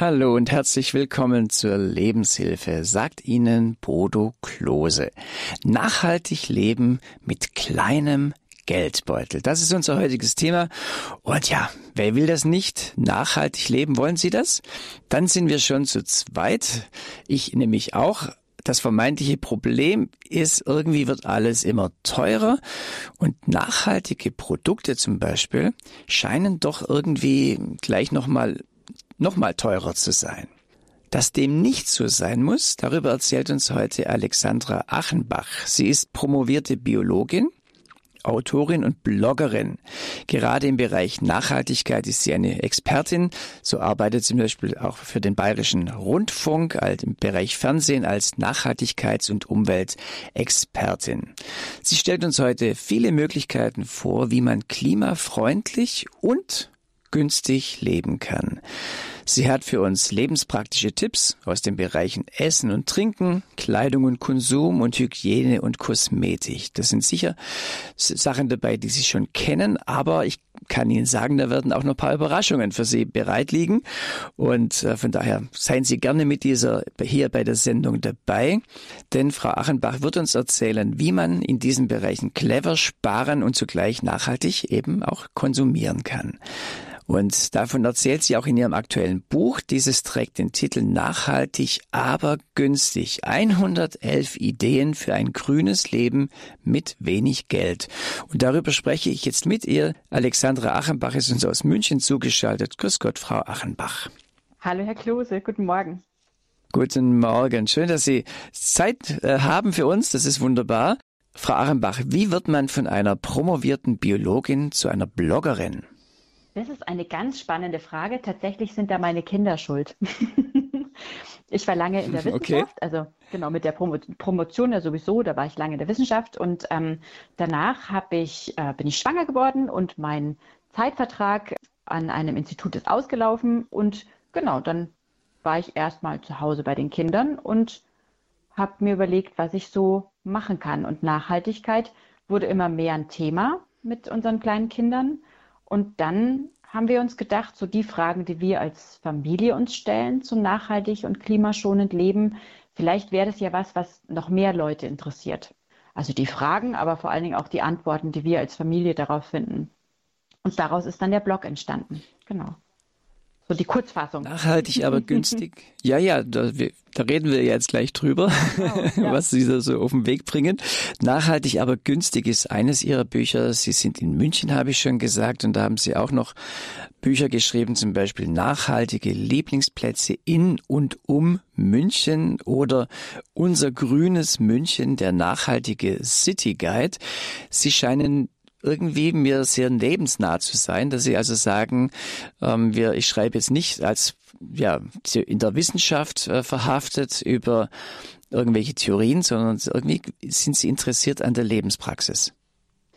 Hallo und herzlich willkommen zur Lebenshilfe, sagt Ihnen Bodo Klose. Nachhaltig leben mit kleinem Geldbeutel. Das ist unser heutiges Thema. Und ja, wer will das nicht? Nachhaltig leben, wollen Sie das? Dann sind wir schon zu zweit. Ich nämlich auch. Das vermeintliche Problem ist, irgendwie wird alles immer teurer und nachhaltige Produkte zum Beispiel scheinen doch irgendwie gleich nochmal noch mal teurer zu sein. Dass dem nicht so sein muss, darüber erzählt uns heute Alexandra Achenbach. Sie ist promovierte Biologin, Autorin und Bloggerin. Gerade im Bereich Nachhaltigkeit ist sie eine Expertin. So arbeitet sie zum Beispiel auch für den Bayerischen Rundfunk als im Bereich Fernsehen als Nachhaltigkeits- und Umweltexpertin. Sie stellt uns heute viele Möglichkeiten vor, wie man klimafreundlich und günstig leben kann. Sie hat für uns lebenspraktische Tipps aus den Bereichen Essen und Trinken, Kleidung und Konsum und Hygiene und Kosmetik. Das sind sicher Sachen dabei, die Sie schon kennen, aber ich kann Ihnen sagen, da werden auch noch ein paar Überraschungen für Sie bereit liegen. Und äh, von daher seien Sie gerne mit dieser hier bei der Sendung dabei. Denn Frau Achenbach wird uns erzählen, wie man in diesen Bereichen clever sparen und zugleich nachhaltig eben auch konsumieren kann. Und davon erzählt sie auch in ihrem aktuellen Buch. Dieses trägt den Titel Nachhaltig, aber günstig. 111 Ideen für ein grünes Leben mit wenig Geld. Und darüber spreche ich jetzt mit ihr. Alexandra Achenbach ist uns aus München zugeschaltet. Grüß Gott, Frau Achenbach. Hallo, Herr Klose. Guten Morgen. Guten Morgen. Schön, dass Sie Zeit äh, haben für uns. Das ist wunderbar. Frau Achenbach, wie wird man von einer promovierten Biologin zu einer Bloggerin? Das ist eine ganz spannende Frage. Tatsächlich sind da meine Kinder schuld. ich war lange in der Wissenschaft, okay. also genau mit der Promo Promotion ja sowieso, da war ich lange in der Wissenschaft und ähm, danach ich, äh, bin ich schwanger geworden und mein Zeitvertrag an einem Institut ist ausgelaufen und genau, dann war ich erstmal zu Hause bei den Kindern und habe mir überlegt, was ich so machen kann. Und Nachhaltigkeit wurde immer mehr ein Thema mit unseren kleinen Kindern. Und dann haben wir uns gedacht, so die Fragen, die wir als Familie uns stellen zum nachhaltig und klimaschonend Leben, vielleicht wäre das ja was, was noch mehr Leute interessiert. Also die Fragen, aber vor allen Dingen auch die Antworten, die wir als Familie darauf finden. Und daraus ist dann der Blog entstanden. Genau. So die Kurzfassung. Nachhaltig, aber günstig. Ja, ja, da, da, reden wir jetzt gleich drüber, genau, ja. was Sie da so auf den Weg bringen. Nachhaltig, aber günstig ist eines Ihrer Bücher. Sie sind in München, habe ich schon gesagt, und da haben Sie auch noch Bücher geschrieben, zum Beispiel nachhaltige Lieblingsplätze in und um München oder unser grünes München, der nachhaltige City Guide. Sie scheinen irgendwie mir sehr lebensnah zu sein, dass sie also sagen, ähm, wir, ich schreibe jetzt nicht als ja in der Wissenschaft äh, verhaftet über irgendwelche Theorien, sondern irgendwie sind sie interessiert an der Lebenspraxis.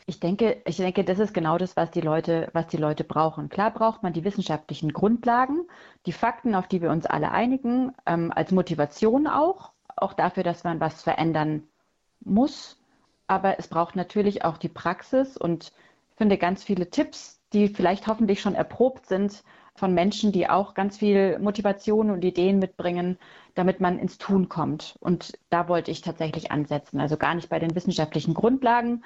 Ich denke, ich denke, das ist genau das, was die Leute, was die Leute brauchen. Klar braucht man die wissenschaftlichen Grundlagen, die Fakten, auf die wir uns alle einigen, ähm, als Motivation auch, auch dafür, dass man was verändern muss, aber es braucht natürlich auch die Praxis und ich finde ganz viele Tipps, die vielleicht hoffentlich schon erprobt sind von Menschen, die auch ganz viel Motivation und Ideen mitbringen, damit man ins Tun kommt. Und da wollte ich tatsächlich ansetzen. Also gar nicht bei den wissenschaftlichen Grundlagen,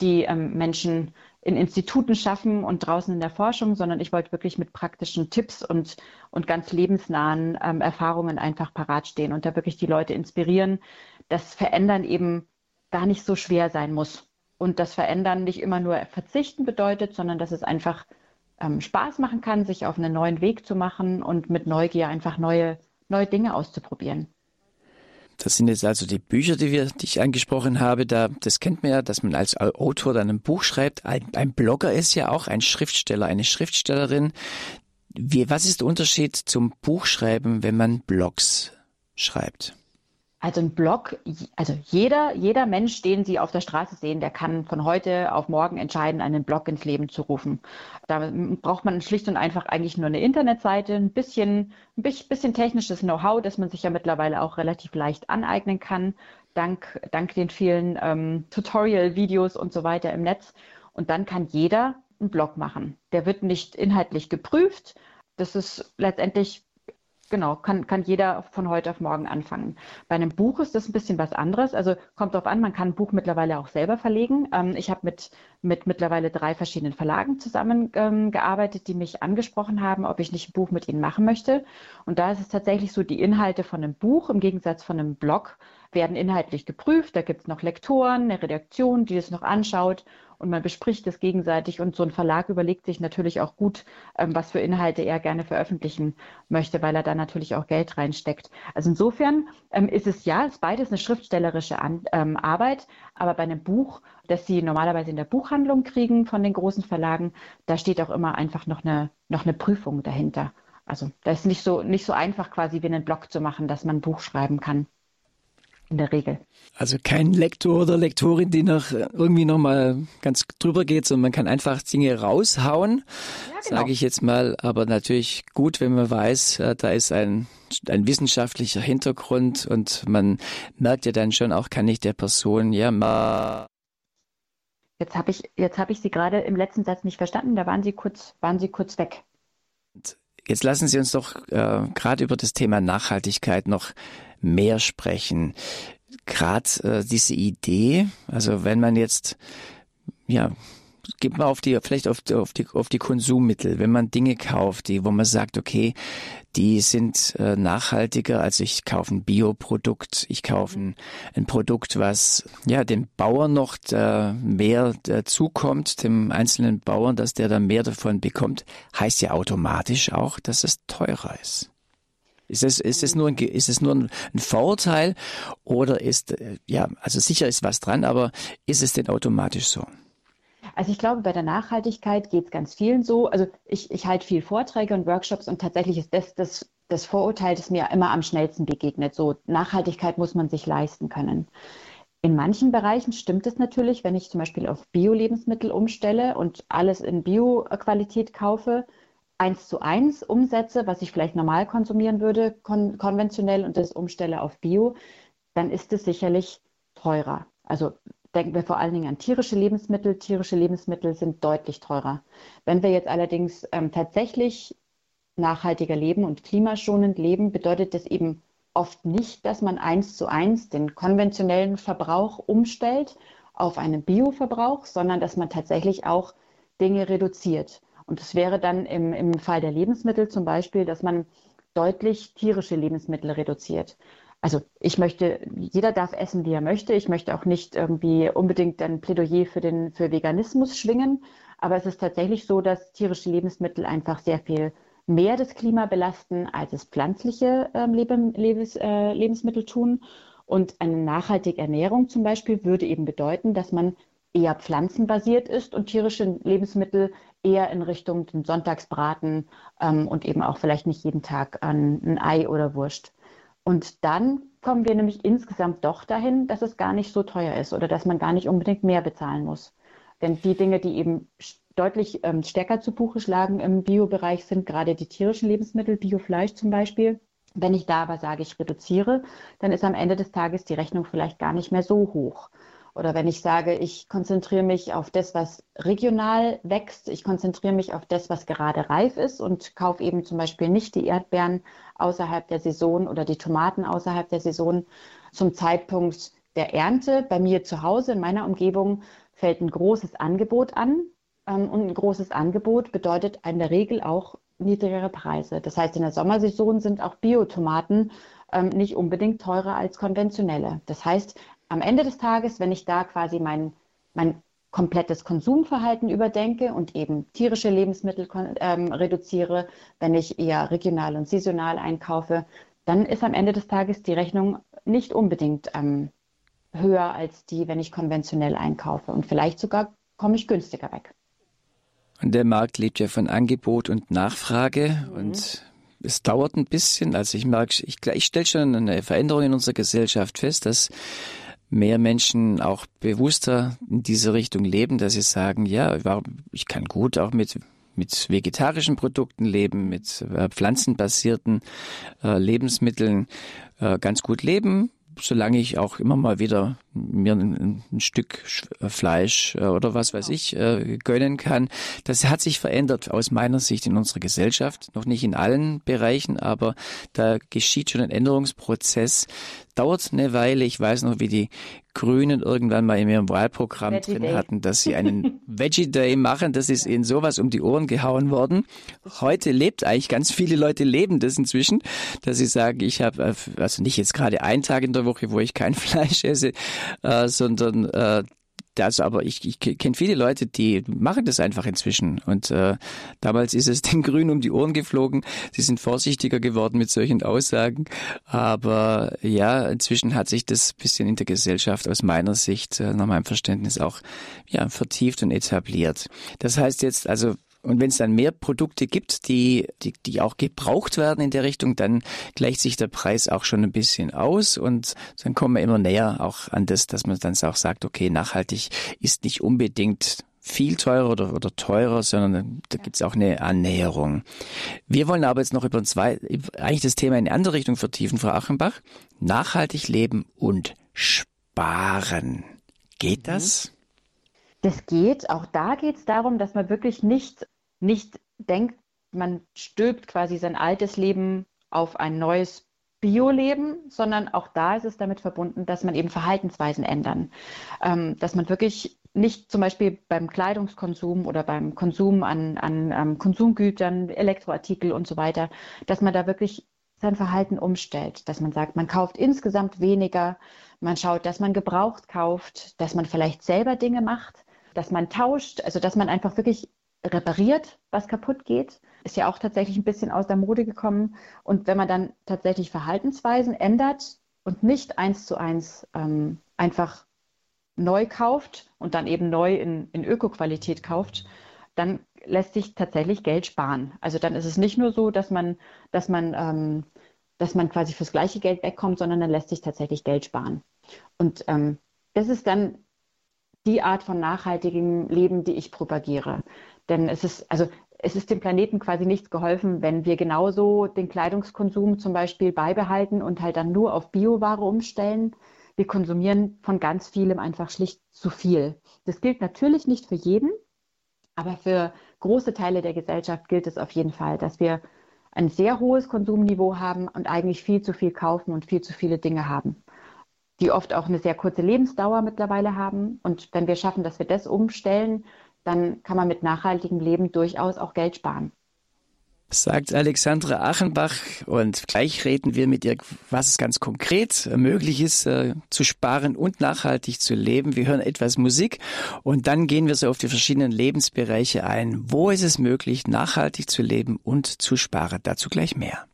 die ähm, Menschen in Instituten schaffen und draußen in der Forschung, sondern ich wollte wirklich mit praktischen Tipps und, und ganz lebensnahen ähm, Erfahrungen einfach parat stehen und da wirklich die Leute inspirieren. Das Verändern eben gar nicht so schwer sein muss. Und das Verändern nicht immer nur verzichten bedeutet, sondern dass es einfach ähm, Spaß machen kann, sich auf einen neuen Weg zu machen und mit Neugier einfach neue, neue Dinge auszuprobieren. Das sind jetzt also die Bücher, die, wir, die ich angesprochen habe. Da, das kennt man ja, dass man als Autor dann ein Buch schreibt. Ein, ein Blogger ist ja auch ein Schriftsteller, eine Schriftstellerin. Wie, was ist der Unterschied zum Buchschreiben, wenn man Blogs schreibt? Also ein Blog, also jeder, jeder Mensch, den Sie auf der Straße sehen, der kann von heute auf morgen entscheiden, einen Blog ins Leben zu rufen. Da braucht man schlicht und einfach eigentlich nur eine Internetseite, ein bisschen, ein bisschen technisches Know-how, das man sich ja mittlerweile auch relativ leicht aneignen kann, dank, dank den vielen ähm, Tutorial-Videos und so weiter im Netz. Und dann kann jeder einen Blog machen. Der wird nicht inhaltlich geprüft. Das ist letztendlich genau, kann, kann jeder von heute auf morgen anfangen. Bei einem Buch ist das ein bisschen was anderes. Also kommt darauf an, man kann ein Buch mittlerweile auch selber verlegen. Ähm, ich habe mit, mit mittlerweile drei verschiedenen Verlagen zusammengearbeitet, ähm, die mich angesprochen haben, ob ich nicht ein Buch mit ihnen machen möchte. Und da ist es tatsächlich so, die Inhalte von einem Buch im Gegensatz von einem Blog werden inhaltlich geprüft. Da gibt es noch Lektoren, eine Redaktion, die das noch anschaut und man bespricht es gegenseitig und so ein Verlag überlegt sich natürlich auch gut, ähm, was für Inhalte er gerne veröffentlichen möchte, weil er da natürlich auch Geld reinsteckt. Also insofern ähm, ist es ja, ist beides eine schriftstellerische ähm, Arbeit, aber bei einem Buch, das Sie normalerweise in der Buchhandlung kriegen von den großen Verlagen, da steht auch immer einfach noch eine, noch eine Prüfung dahinter. Also da ist nicht so, nicht so einfach quasi wie einen Blog zu machen, dass man ein Buch schreiben kann in der Regel. Also kein Lektor oder Lektorin, die noch irgendwie noch mal ganz drüber geht, sondern man kann einfach Dinge raushauen, ja, genau. sage ich jetzt mal. Aber natürlich gut, wenn man weiß, da ist ein, ein wissenschaftlicher Hintergrund und man merkt ja dann schon auch, kann ich der Person ja mal Jetzt habe ich, jetzt habe ich Sie gerade im letzten Satz nicht verstanden. Da waren Sie kurz, waren Sie kurz weg. Jetzt lassen Sie uns doch äh, gerade über das Thema Nachhaltigkeit noch mehr sprechen. Gerade äh, diese Idee, also wenn man jetzt, ja, geht mal auf die, vielleicht auf die, auf die, auf die Konsummittel, wenn man Dinge kauft, die, wo man sagt, okay, die sind äh, nachhaltiger, also ich kaufe ein Bioprodukt, ich kaufe ein, ein Produkt, was ja dem Bauern noch äh, mehr äh, zukommt, dem einzelnen Bauern, dass der dann mehr davon bekommt, heißt ja automatisch auch, dass es teurer ist. Ist es, ist es nur ein, ist es nur ein, Vorurteil oder ist, äh, ja, also sicher ist was dran, aber ist es denn automatisch so? Also ich glaube, bei der Nachhaltigkeit geht es ganz vielen so. Also ich, ich halte viel Vorträge und Workshops und tatsächlich ist das das, das Vorurteil, das mir immer am schnellsten begegnet. So Nachhaltigkeit muss man sich leisten können. In manchen Bereichen stimmt es natürlich, wenn ich zum Beispiel auf Bio-Lebensmittel umstelle und alles in Bio-Qualität kaufe, eins zu eins umsetze, was ich vielleicht normal konsumieren würde, kon konventionell und das umstelle auf Bio, dann ist es sicherlich teurer. Also denken wir vor allen Dingen an tierische Lebensmittel. Tierische Lebensmittel sind deutlich teurer. Wenn wir jetzt allerdings ähm, tatsächlich nachhaltiger leben und klimaschonend leben, bedeutet das eben oft nicht, dass man eins zu eins den konventionellen Verbrauch umstellt auf einen Bioverbrauch, sondern dass man tatsächlich auch Dinge reduziert. Und es wäre dann im, im Fall der Lebensmittel zum Beispiel, dass man deutlich tierische Lebensmittel reduziert. Also ich möchte, jeder darf essen, wie er möchte. Ich möchte auch nicht irgendwie unbedingt ein Plädoyer für den für Veganismus schwingen. Aber es ist tatsächlich so, dass tierische Lebensmittel einfach sehr viel mehr das Klima belasten, als es pflanzliche äh, Lebens, äh, Lebensmittel tun. Und eine nachhaltige Ernährung zum Beispiel würde eben bedeuten, dass man eher pflanzenbasiert ist und tierische Lebensmittel eher in Richtung den Sonntagsbraten ähm, und eben auch vielleicht nicht jeden Tag an ein Ei oder Wurst. Und dann kommen wir nämlich insgesamt doch dahin, dass es gar nicht so teuer ist oder dass man gar nicht unbedingt mehr bezahlen muss. Denn die Dinge, die eben deutlich ähm, stärker zu Buche schlagen im Biobereich, sind gerade die tierischen Lebensmittel, Biofleisch zum Beispiel. Wenn ich da aber sage, ich reduziere, dann ist am Ende des Tages die Rechnung vielleicht gar nicht mehr so hoch. Oder wenn ich sage, ich konzentriere mich auf das, was regional wächst, ich konzentriere mich auf das, was gerade reif ist und kaufe eben zum Beispiel nicht die Erdbeeren außerhalb der Saison oder die Tomaten außerhalb der Saison zum Zeitpunkt der Ernte. Bei mir zu Hause in meiner Umgebung fällt ein großes Angebot an. Ähm, und ein großes Angebot bedeutet in der Regel auch niedrigere Preise. Das heißt, in der Sommersaison sind auch Biotomaten ähm, nicht unbedingt teurer als konventionelle. Das heißt, am Ende des Tages, wenn ich da quasi mein, mein komplettes Konsumverhalten überdenke und eben tierische Lebensmittel ähm, reduziere, wenn ich eher regional und saisonal einkaufe, dann ist am Ende des Tages die Rechnung nicht unbedingt ähm, höher als die, wenn ich konventionell einkaufe. Und vielleicht sogar komme ich günstiger weg. Und der Markt lebt ja von Angebot und Nachfrage mhm. und es dauert ein bisschen. Also ich merke, ich, ich stelle schon eine Veränderung in unserer Gesellschaft fest, dass mehr Menschen auch bewusster in diese Richtung leben, dass sie sagen, ja, ich kann gut auch mit mit vegetarischen Produkten leben, mit äh, pflanzenbasierten äh, Lebensmitteln äh, ganz gut leben. Solange ich auch immer mal wieder mir ein, ein Stück äh, Fleisch äh, oder was weiß ich äh, gönnen kann. Das hat sich verändert aus meiner Sicht in unserer Gesellschaft. Noch nicht in allen Bereichen, aber da geschieht schon ein Änderungsprozess. Dauert eine Weile. Ich weiß noch, wie die Grünen irgendwann mal in ihrem Wahlprogramm Veggie drin Day. hatten, dass sie einen Veggie Day machen. Das ist ihnen sowas um die Ohren gehauen worden. Heute lebt eigentlich ganz viele Leute leben das inzwischen, dass sie sagen, ich habe also nicht jetzt gerade einen Tag in der Woche, wo ich kein Fleisch esse, äh, sondern äh, das, aber ich, ich kenne viele Leute, die machen das einfach inzwischen. Und äh, damals ist es den Grünen um die Ohren geflogen. Sie sind vorsichtiger geworden mit solchen Aussagen. Aber ja, inzwischen hat sich das bisschen in der Gesellschaft aus meiner Sicht, äh, nach meinem Verständnis, auch ja, vertieft und etabliert. Das heißt jetzt also und wenn es dann mehr Produkte gibt, die, die, die auch gebraucht werden in der Richtung, dann gleicht sich der Preis auch schon ein bisschen aus und dann kommen wir immer näher auch an das, dass man dann auch sagt, okay, nachhaltig ist nicht unbedingt viel teurer oder, oder teurer, sondern da gibt es auch eine Annäherung. Wir wollen aber jetzt noch über zwei, eigentlich das Thema in eine andere Richtung vertiefen, Frau Achenbach. Nachhaltig leben und sparen. Geht mhm. das? Das geht. Auch da geht es darum, dass man wirklich nicht nicht denkt, man stülpt quasi sein altes Leben auf ein neues Bio-Leben, sondern auch da ist es damit verbunden, dass man eben Verhaltensweisen ändern. Ähm, dass man wirklich nicht zum Beispiel beim Kleidungskonsum oder beim Konsum an, an ähm, Konsumgütern, Elektroartikel und so weiter, dass man da wirklich sein Verhalten umstellt, dass man sagt, man kauft insgesamt weniger, man schaut, dass man gebraucht kauft, dass man vielleicht selber Dinge macht, dass man tauscht, also dass man einfach wirklich repariert, was kaputt geht. Ist ja auch tatsächlich ein bisschen aus der Mode gekommen. Und wenn man dann tatsächlich Verhaltensweisen ändert und nicht eins zu eins ähm, einfach neu kauft und dann eben neu in, in Öko-Qualität kauft, dann lässt sich tatsächlich Geld sparen. Also dann ist es nicht nur so, dass man, dass man, ähm, dass man quasi fürs gleiche Geld wegkommt, sondern dann lässt sich tatsächlich Geld sparen. Und ähm, das ist dann die Art von nachhaltigem Leben, die ich propagiere. Denn es ist, also es ist dem Planeten quasi nichts geholfen, wenn wir genauso den Kleidungskonsum zum Beispiel beibehalten und halt dann nur auf Bioware umstellen. Wir konsumieren von ganz vielem einfach schlicht zu viel. Das gilt natürlich nicht für jeden, aber für große Teile der Gesellschaft gilt es auf jeden Fall, dass wir ein sehr hohes Konsumniveau haben und eigentlich viel zu viel kaufen und viel zu viele Dinge haben, die oft auch eine sehr kurze Lebensdauer mittlerweile haben. Und wenn wir schaffen, dass wir das umstellen dann kann man mit nachhaltigem Leben durchaus auch Geld sparen. Sagt Alexandra Achenbach und gleich reden wir mit ihr, was es ganz konkret möglich ist, äh, zu sparen und nachhaltig zu leben. Wir hören etwas Musik und dann gehen wir so auf die verschiedenen Lebensbereiche ein. Wo ist es möglich, nachhaltig zu leben und zu sparen? Dazu gleich mehr.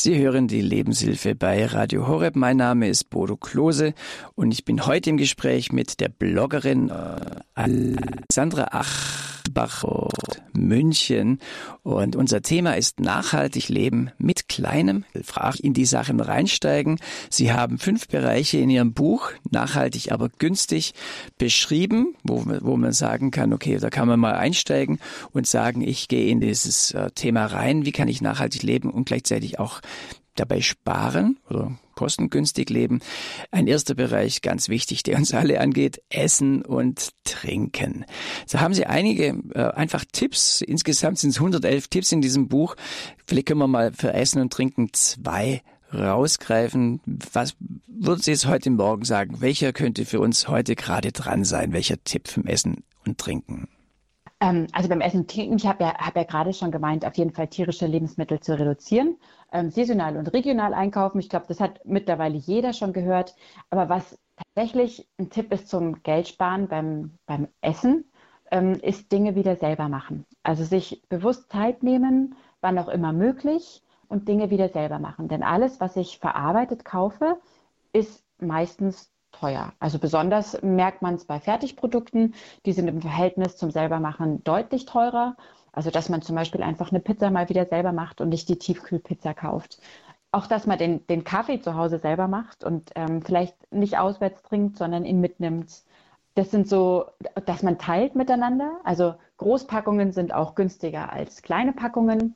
Sie hören die Lebenshilfe bei Radio Horeb. Mein Name ist Bodo Klose und ich bin heute im Gespräch mit der Bloggerin äh, Alexandra Ach. Bach München. Und unser Thema ist nachhaltig leben mit kleinem. Frage in die Sachen reinsteigen. Sie haben fünf Bereiche in Ihrem Buch, nachhaltig aber günstig, beschrieben, wo, wo man sagen kann, okay, da kann man mal einsteigen und sagen, ich gehe in dieses äh, Thema rein. Wie kann ich nachhaltig leben und gleichzeitig auch dabei sparen oder kostengünstig leben. Ein erster Bereich, ganz wichtig, der uns alle angeht, Essen und Trinken. So haben Sie einige äh, einfach Tipps. Insgesamt sind es 111 Tipps in diesem Buch. Vielleicht können wir mal für Essen und Trinken zwei rausgreifen. Was würden Sie jetzt heute Morgen sagen? Welcher könnte für uns heute gerade dran sein? Welcher Tipp vom Essen und Trinken? Ähm, also beim Essen Trinken, ich habe ja, hab ja gerade schon gemeint, auf jeden Fall tierische Lebensmittel zu reduzieren ähm, saisonal und regional einkaufen. Ich glaube, das hat mittlerweile jeder schon gehört. Aber was tatsächlich ein Tipp ist zum Geldsparen beim, beim Essen, ähm, ist Dinge wieder selber machen. Also sich bewusst Zeit nehmen, wann auch immer möglich und Dinge wieder selber machen. Denn alles, was ich verarbeitet kaufe, ist meistens teuer. Also besonders merkt man es bei Fertigprodukten, die sind im Verhältnis zum selbermachen deutlich teurer. Also dass man zum Beispiel einfach eine Pizza mal wieder selber macht und nicht die Tiefkühlpizza kauft. auch, dass man den, den Kaffee zu Hause selber macht und ähm, vielleicht nicht auswärts trinkt, sondern ihn mitnimmt. Das sind so, dass man teilt miteinander. Also Großpackungen sind auch günstiger als kleine Packungen.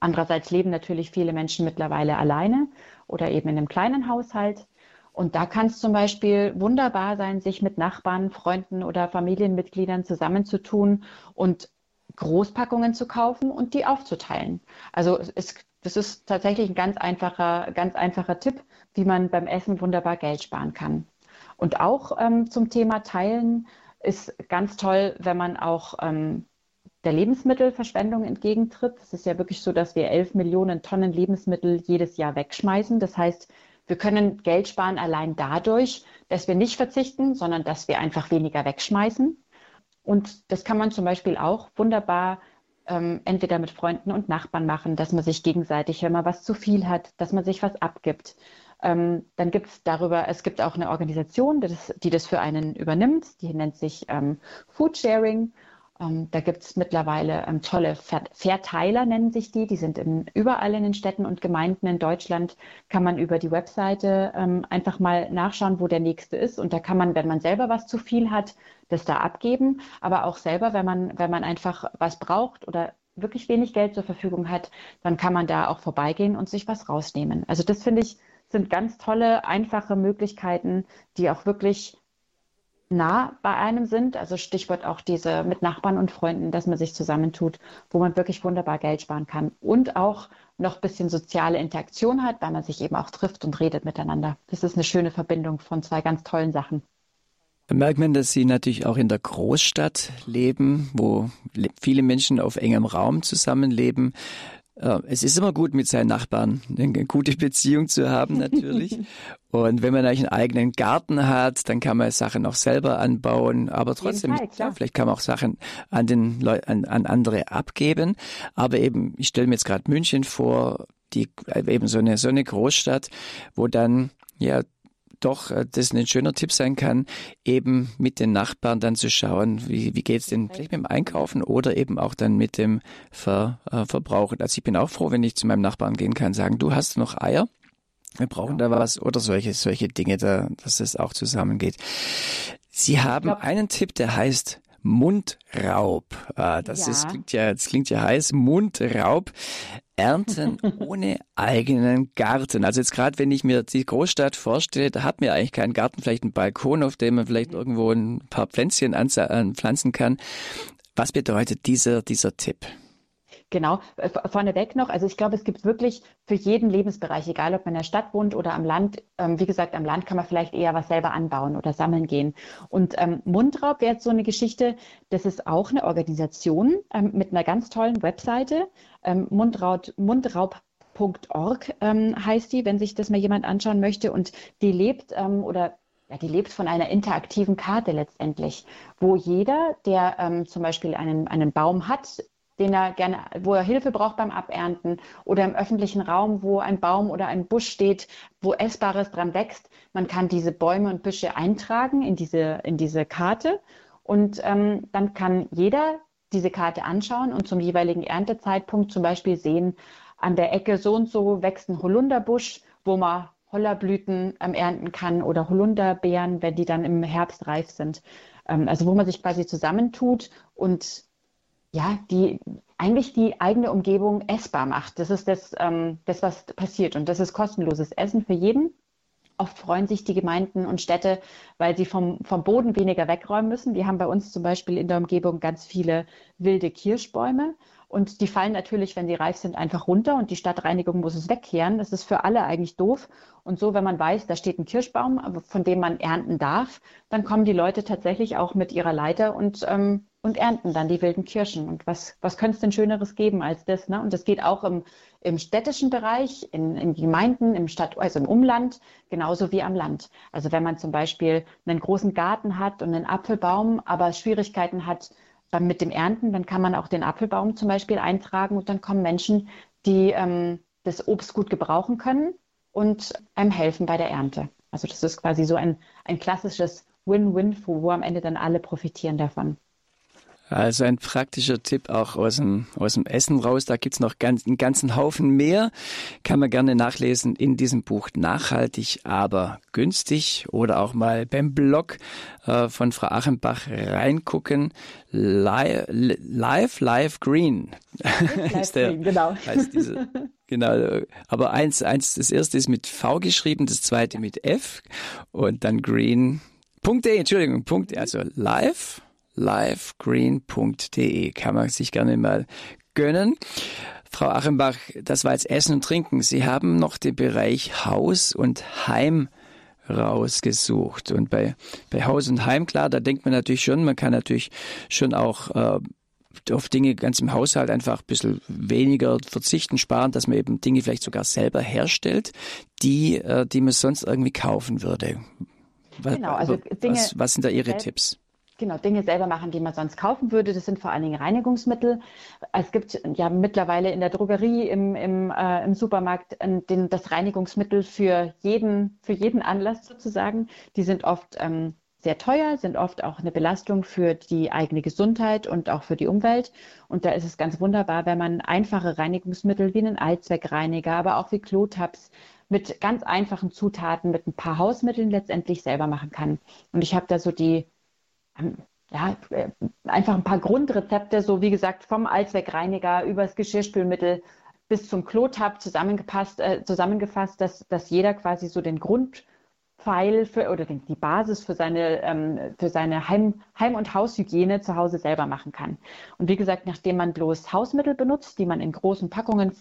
Andererseits leben natürlich viele Menschen mittlerweile alleine oder eben in einem kleinen Haushalt. Und da kann es zum Beispiel wunderbar sein, sich mit Nachbarn, Freunden oder Familienmitgliedern zusammenzutun und Großpackungen zu kaufen und die aufzuteilen. Also es, das ist tatsächlich ein ganz einfacher, ganz einfacher Tipp, wie man beim Essen wunderbar Geld sparen kann. Und auch ähm, zum Thema Teilen ist ganz toll, wenn man auch ähm, der Lebensmittelverschwendung entgegentritt. Es ist ja wirklich so, dass wir elf Millionen Tonnen Lebensmittel jedes Jahr wegschmeißen. Das heißt, wir können Geld sparen allein dadurch, dass wir nicht verzichten, sondern dass wir einfach weniger wegschmeißen. Und das kann man zum Beispiel auch wunderbar ähm, entweder mit Freunden und Nachbarn machen, dass man sich gegenseitig, wenn man was zu viel hat, dass man sich was abgibt. Ähm, dann gibt es darüber, es gibt auch eine Organisation, die das, die das für einen übernimmt, die nennt sich ähm, Food Sharing. Ähm, da gibt es mittlerweile ähm, tolle Ver Verteiler, nennen sich die. Die sind in, überall in den Städten und Gemeinden in Deutschland. Kann man über die Webseite ähm, einfach mal nachschauen, wo der nächste ist. Und da kann man, wenn man selber was zu viel hat, das da abgeben. Aber auch selber, wenn man, wenn man einfach was braucht oder wirklich wenig Geld zur Verfügung hat, dann kann man da auch vorbeigehen und sich was rausnehmen. Also das finde ich sind ganz tolle, einfache Möglichkeiten, die auch wirklich nah bei einem sind. Also Stichwort auch diese mit Nachbarn und Freunden, dass man sich zusammentut, wo man wirklich wunderbar Geld sparen kann und auch noch ein bisschen soziale Interaktion hat, weil man sich eben auch trifft und redet miteinander. Das ist eine schöne Verbindung von zwei ganz tollen Sachen. Da merkt man, dass Sie natürlich auch in der Großstadt leben, wo viele Menschen auf engem Raum zusammenleben. Es ist immer gut, mit seinen Nachbarn eine gute Beziehung zu haben, natürlich. Und wenn man eigentlich einen eigenen Garten hat, dann kann man Sachen noch selber anbauen. Aber trotzdem, Fall, ja, vielleicht kann man auch Sachen an den Leu an, an andere abgeben. Aber eben, ich stelle mir jetzt gerade München vor, die eben so eine so eine Großstadt, wo dann ja doch äh, das ein schöner Tipp sein kann, eben mit den Nachbarn dann zu schauen, wie, wie geht's denn vielleicht mit dem Einkaufen oder eben auch dann mit dem Ver, äh, Verbrauchen. Also ich bin auch froh, wenn ich zu meinem Nachbarn gehen kann, sagen, du hast noch Eier? Wir brauchen da was oder solche, solche Dinge, da, dass das auch zusammengeht. Sie haben einen Tipp, der heißt Mundraub. Ah, das ja. ist, klingt ja, das klingt ja heiß. Mundraub. Ernten ohne eigenen Garten. Also jetzt gerade, wenn ich mir die Großstadt vorstelle, da hat mir eigentlich keinen Garten, vielleicht einen Balkon, auf dem man vielleicht irgendwo ein paar Pflänzchen pflanzen kann. Was bedeutet dieser, dieser Tipp? Genau, äh, vorneweg noch, also ich glaube, es gibt wirklich für jeden Lebensbereich, egal ob man in der Stadt wohnt oder am Land, ähm, wie gesagt, am Land kann man vielleicht eher was selber anbauen oder sammeln gehen. Und ähm, Mundraub wäre jetzt so eine Geschichte, das ist auch eine Organisation ähm, mit einer ganz tollen Webseite, ähm, Mundraub, mundraub.org ähm, heißt die, wenn sich das mal jemand anschauen möchte. Und die lebt ähm, oder ja, die lebt von einer interaktiven Karte letztendlich, wo jeder, der ähm, zum Beispiel einen, einen Baum hat, den er gerne, wo er Hilfe braucht beim Abernten oder im öffentlichen Raum, wo ein Baum oder ein Busch steht, wo Essbares dran wächst. Man kann diese Bäume und Büsche eintragen in diese, in diese Karte und ähm, dann kann jeder diese Karte anschauen und zum jeweiligen Erntezeitpunkt zum Beispiel sehen, an der Ecke so und so wächst ein Holunderbusch, wo man Hollerblüten ähm, ernten kann oder Holunderbeeren, wenn die dann im Herbst reif sind. Ähm, also wo man sich quasi zusammentut und ja, die eigentlich die eigene Umgebung essbar macht. Das ist das, ähm, das, was passiert. Und das ist kostenloses Essen für jeden. Oft freuen sich die Gemeinden und Städte, weil sie vom, vom Boden weniger wegräumen müssen. Wir haben bei uns zum Beispiel in der Umgebung ganz viele wilde Kirschbäume. Und die fallen natürlich, wenn sie reif sind, einfach runter und die Stadtreinigung muss es wegkehren. Das ist für alle eigentlich doof. Und so, wenn man weiß, da steht ein Kirschbaum, von dem man ernten darf, dann kommen die Leute tatsächlich auch mit ihrer Leiter und ähm, und ernten dann die wilden Kirschen. Und was, was könnte es denn Schöneres geben als das? Ne? Und das geht auch im, im städtischen Bereich, in, in Gemeinden, im Stadt, also im Umland, genauso wie am Land. Also wenn man zum Beispiel einen großen Garten hat und einen Apfelbaum, aber Schwierigkeiten hat dann mit dem Ernten, dann kann man auch den Apfelbaum zum Beispiel eintragen und dann kommen Menschen, die ähm, das Obst gut gebrauchen können und einem helfen bei der Ernte. Also das ist quasi so ein, ein klassisches Win-Win, wo am Ende dann alle profitieren davon. Also ein praktischer Tipp auch aus dem, aus dem Essen raus. Da gibt's noch ganz, einen ganzen Haufen mehr. Kann man gerne nachlesen in diesem Buch Nachhaltig, aber günstig oder auch mal beim Blog äh, von Frau Achenbach reingucken. Live, live, live Green. Live ist der, green, genau. Diese, genau. Aber eins, eins, das erste ist mit V geschrieben, das zweite mit F und dann Green. Punkt .de, Entschuldigung, Punkt, also live livegreen.de. Kann man sich gerne mal gönnen. Frau Achenbach, das war jetzt Essen und Trinken. Sie haben noch den Bereich Haus und Heim rausgesucht. Und bei, bei Haus und Heim, klar, da denkt man natürlich schon, man kann natürlich schon auch äh, auf Dinge ganz im Haushalt einfach ein bisschen weniger verzichten, sparen, dass man eben Dinge vielleicht sogar selber herstellt, die, äh, die man sonst irgendwie kaufen würde. Genau, also Dinge. Was, was sind da Ihre Tipps? Genau, Dinge selber machen, die man sonst kaufen würde. Das sind vor allen Dingen Reinigungsmittel. Es gibt ja mittlerweile in der Drogerie, im, im, äh, im Supermarkt äh, den, das Reinigungsmittel für jeden, für jeden Anlass sozusagen. Die sind oft ähm, sehr teuer, sind oft auch eine Belastung für die eigene Gesundheit und auch für die Umwelt. Und da ist es ganz wunderbar, wenn man einfache Reinigungsmittel wie einen Allzweckreiniger, aber auch wie Klotabs mit ganz einfachen Zutaten, mit ein paar Hausmitteln letztendlich selber machen kann. Und ich habe da so die ja, äh, einfach ein paar Grundrezepte, so wie gesagt, vom Allzweckreiniger über das Geschirrspülmittel bis zum Klotab zusammengepasst, äh, zusammengefasst, dass, dass jeder quasi so den Grundpfeil für, oder die Basis für seine, ähm, für seine Heim-, Heim und Haushygiene zu Hause selber machen kann. Und wie gesagt, nachdem man bloß Hausmittel benutzt, die man in großen Packungen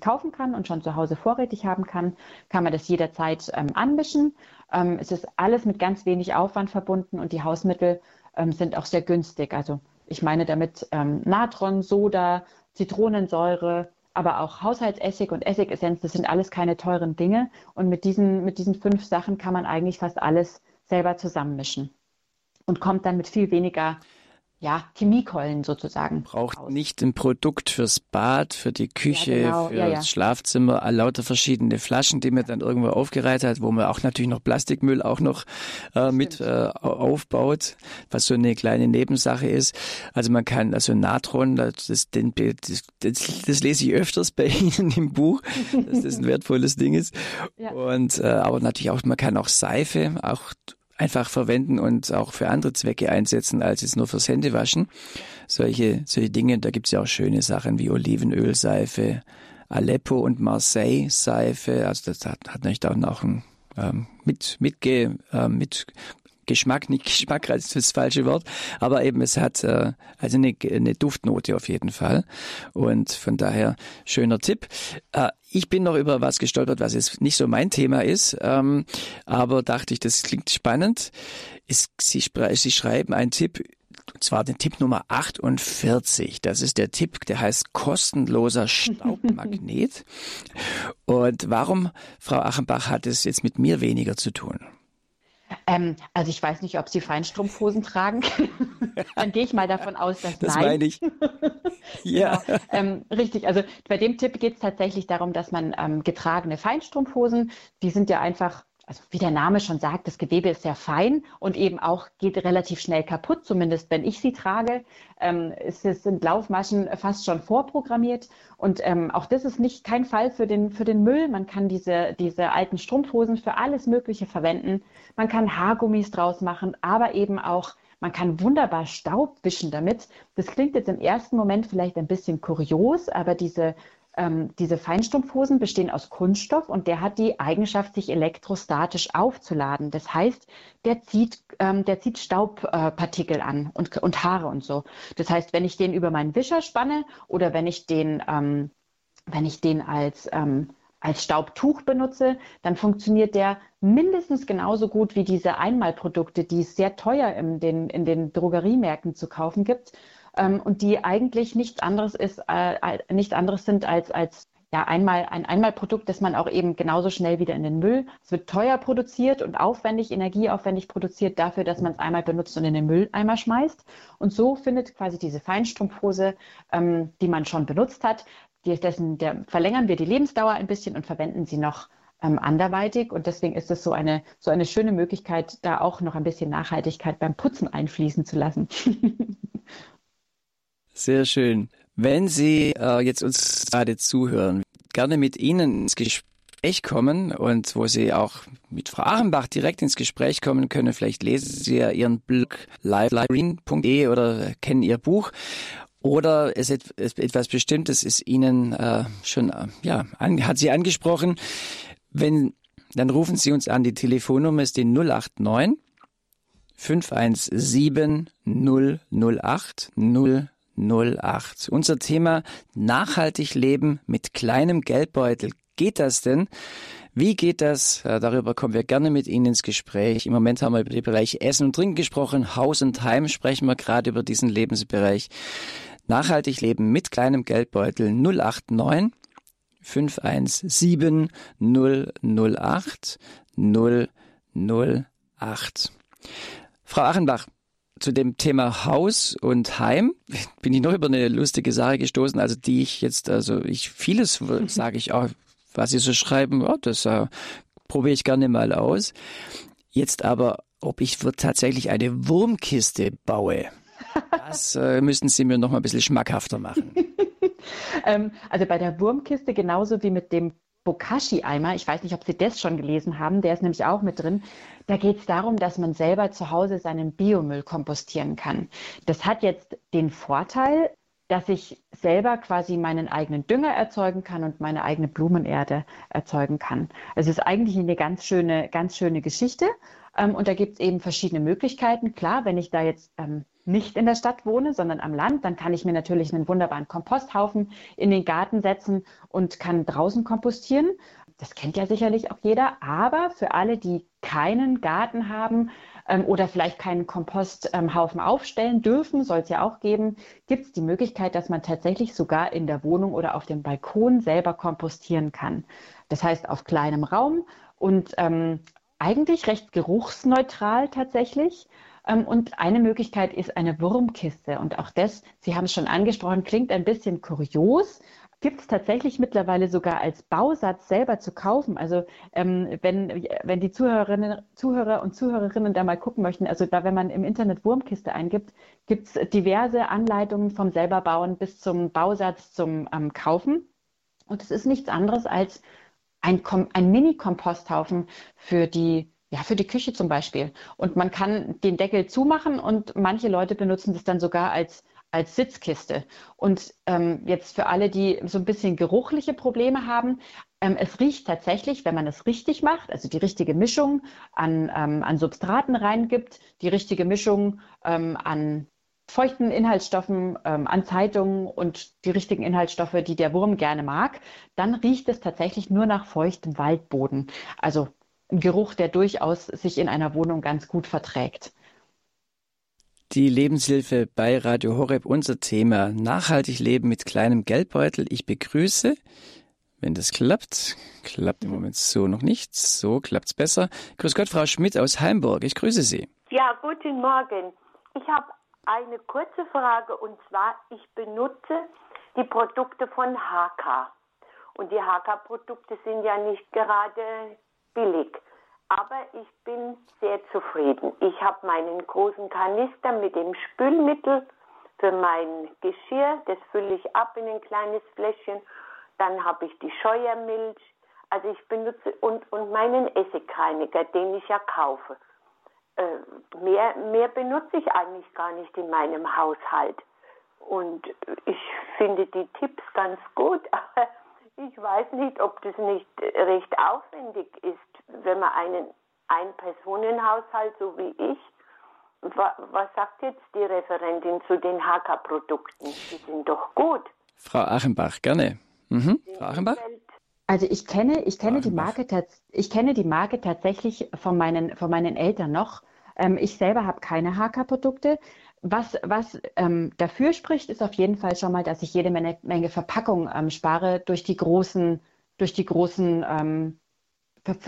kaufen kann und schon zu Hause vorrätig haben kann, kann man das jederzeit ähm, anmischen. Ähm, es ist alles mit ganz wenig Aufwand verbunden und die Hausmittel ähm, sind auch sehr günstig. Also ich meine damit ähm, Natron, Soda, Zitronensäure, aber auch Haushaltsessig und Essigessenz, das sind alles keine teuren Dinge. Und mit diesen, mit diesen fünf Sachen kann man eigentlich fast alles selber zusammenmischen und kommt dann mit viel weniger ja, Chemiekeulen sozusagen. Braucht aus. nicht ein Produkt fürs Bad, für die Küche, ja, genau. für ja, ja. das Schlafzimmer, lauter verschiedene Flaschen, die man dann irgendwo aufgereiht hat, wo man auch natürlich noch Plastikmüll auch noch äh, mit äh, aufbaut, was so eine kleine Nebensache ist. Also man kann, also Natron, das, das, das, das lese ich öfters bei Ihnen im Buch, dass das ein wertvolles Ding ist. Und äh, aber natürlich auch, man kann auch Seife, auch einfach verwenden und auch für andere Zwecke einsetzen, als es nur fürs Händewaschen. Solche, solche Dinge, da gibt's ja auch schöne Sachen wie Olivenölseife, Aleppo und Marseille Seife. Also das hat, hat natürlich auch noch ein ähm, mit, mitge, äh, mit Geschmack, nicht Geschmack ist das falsche Wort, aber eben es hat äh, also eine, eine Duftnote auf jeden Fall. Und von daher schöner Tipp. Äh, ich bin noch über was gestolpert, was jetzt nicht so mein Thema ist, ähm, aber dachte ich, das klingt spannend. Ist, Sie, Sie schreiben einen Tipp und zwar den Tipp Nummer 48. Das ist der Tipp, der heißt kostenloser Staubmagnet. Und warum, Frau Achenbach, hat es jetzt mit mir weniger zu tun? Ähm, also ich weiß nicht, ob Sie Feinstrumpfhosen tragen. Dann gehe ich mal davon aus, dass das nein. meine ich. ja. Genau. Ähm, richtig. Also bei dem Tipp geht es tatsächlich darum, dass man ähm, getragene Feinstrumpfhosen, die sind ja einfach also wie der Name schon sagt, das Gewebe ist sehr fein und eben auch geht relativ schnell kaputt, zumindest wenn ich sie trage. Ähm, es sind Laufmaschen fast schon vorprogrammiert und ähm, auch das ist nicht kein Fall für den, für den Müll. Man kann diese, diese alten Strumpfhosen für alles Mögliche verwenden. Man kann Haargummis draus machen, aber eben auch man kann wunderbar Staub wischen damit. Das klingt jetzt im ersten Moment vielleicht ein bisschen kurios, aber diese ähm, diese Feinstrumpfhosen bestehen aus Kunststoff und der hat die Eigenschaft, sich elektrostatisch aufzuladen. Das heißt, der zieht, ähm, der zieht Staubpartikel äh, an und, und Haare und so. Das heißt, wenn ich den über meinen Wischer spanne oder wenn ich den, ähm, wenn ich den als ähm, als Staubtuch benutze, dann funktioniert der mindestens genauso gut wie diese Einmalprodukte, die es sehr teuer in den, in den Drogeriemärkten zu kaufen gibt ähm, und die eigentlich nichts anderes ist, äh, nichts anderes sind als, als ja, einmal ein Einmalprodukt, das man auch eben genauso schnell wieder in den Müll. Es wird teuer produziert und aufwendig, energieaufwendig produziert dafür, dass man es einmal benutzt und in den Mülleimer schmeißt. Und so findet quasi diese Feinstrumpfhose, ähm, die man schon benutzt hat, die, dessen, der, verlängern wir die Lebensdauer ein bisschen und verwenden sie noch ähm, anderweitig. Und deswegen ist es so eine, so eine schöne Möglichkeit, da auch noch ein bisschen Nachhaltigkeit beim Putzen einfließen zu lassen. Sehr schön. Wenn Sie äh, jetzt uns gerade zuhören, gerne mit Ihnen ins Gespräch kommen und wo Sie auch mit Frau Achenbach direkt ins Gespräch kommen können, vielleicht lesen Sie ja Ihren Blog liveline.de oder kennen Ihr Buch oder es etwas Bestimmtes ist Ihnen äh, schon, äh, ja, an, hat Sie angesprochen. Wenn, dann rufen Sie uns an. Die Telefonnummer ist die 089 517 008 008. Unser Thema nachhaltig leben mit kleinem Geldbeutel. Geht das denn? Wie geht das? Äh, darüber kommen wir gerne mit Ihnen ins Gespräch. Im Moment haben wir über den Bereich Essen und Trinken gesprochen. Haus und Heim sprechen wir gerade über diesen Lebensbereich. Nachhaltig leben mit kleinem Geldbeutel 089 517 008 008. Frau Achenbach, zu dem Thema Haus und Heim bin ich noch über eine lustige Sache gestoßen, also die ich jetzt, also ich vieles sage ich auch, was Sie so schreiben, oh, das uh, probiere ich gerne mal aus. Jetzt aber, ob ich tatsächlich eine Wurmkiste baue. Das äh, müssen Sie mir noch mal ein bisschen schmackhafter machen. ähm, also bei der Wurmkiste genauso wie mit dem Bokashi-Eimer, ich weiß nicht, ob Sie das schon gelesen haben, der ist nämlich auch mit drin. Da geht es darum, dass man selber zu Hause seinen Biomüll kompostieren kann. Das hat jetzt den Vorteil, dass ich selber quasi meinen eigenen Dünger erzeugen kann und meine eigene Blumenerde erzeugen kann. Also es ist eigentlich eine ganz schöne, ganz schöne Geschichte. Ähm, und da gibt es eben verschiedene Möglichkeiten. Klar, wenn ich da jetzt ähm, nicht in der Stadt wohne, sondern am Land, dann kann ich mir natürlich einen wunderbaren Komposthaufen in den Garten setzen und kann draußen kompostieren. Das kennt ja sicherlich auch jeder. Aber für alle, die keinen Garten haben ähm, oder vielleicht keinen Komposthaufen aufstellen dürfen, soll es ja auch geben, gibt es die Möglichkeit, dass man tatsächlich sogar in der Wohnung oder auf dem Balkon selber kompostieren kann. Das heißt auf kleinem Raum und ähm, eigentlich recht geruchsneutral tatsächlich. Ähm, und eine Möglichkeit ist eine Wurmkiste. Und auch das, Sie haben es schon angesprochen, klingt ein bisschen kurios, gibt es tatsächlich mittlerweile sogar als Bausatz selber zu kaufen. Also ähm, wenn, wenn die Zuhörerinnen, Zuhörer und Zuhörerinnen da mal gucken möchten, also da, wenn man im Internet Wurmkiste eingibt, gibt es diverse Anleitungen vom selberbauen bis zum Bausatz zum ähm, Kaufen. Und es ist nichts anderes als ein, ein Mini-Komposthaufen für die ja, für die Küche zum Beispiel. Und man kann den Deckel zumachen und manche Leute benutzen das dann sogar als, als Sitzkiste. Und ähm, jetzt für alle, die so ein bisschen geruchliche Probleme haben, ähm, es riecht tatsächlich, wenn man es richtig macht, also die richtige Mischung an, ähm, an Substraten reingibt, die richtige Mischung ähm, an feuchten Inhaltsstoffen, ähm, an Zeitungen und die richtigen Inhaltsstoffe, die der Wurm gerne mag, dann riecht es tatsächlich nur nach feuchtem Waldboden. Also ein Geruch, der durchaus sich in einer Wohnung ganz gut verträgt. Die Lebenshilfe bei Radio Horeb, unser Thema nachhaltig leben mit kleinem Geldbeutel. Ich begrüße, wenn das klappt, klappt im Moment so noch nicht, so klappt es besser. Grüß Gott, Frau Schmidt aus Heimburg, ich grüße Sie. Ja, guten Morgen. Ich habe eine kurze Frage und zwar, ich benutze die Produkte von HK. Und die HK-Produkte sind ja nicht gerade billig. Aber ich bin sehr zufrieden. Ich habe meinen großen Kanister mit dem Spülmittel für mein Geschirr. Das fülle ich ab in ein kleines Fläschchen. Dann habe ich die Scheuermilch. Also ich benutze und, und meinen Essigreiniger, den ich ja kaufe. Äh, mehr, mehr benutze ich eigentlich gar nicht in meinem Haushalt. Und ich finde die Tipps ganz gut, aber ich weiß nicht, ob das nicht recht aufwendig ist, wenn man einen Ein-Personen-Haushalt, so wie ich, was sagt jetzt die Referentin zu den HK-Produkten? Die sind doch gut. Frau Achenbach, gerne. Mhm. Frau Achenbach? Also ich kenne, ich kenne die Marke, ich kenne die Marke tatsächlich von meinen, von meinen Eltern noch. Ähm, ich selber habe keine HK-Produkte. Was, was ähm, dafür spricht, ist auf jeden Fall schon mal, dass ich jede Menge, Menge Verpackung ähm, spare durch die großen, durch die großen, ähm,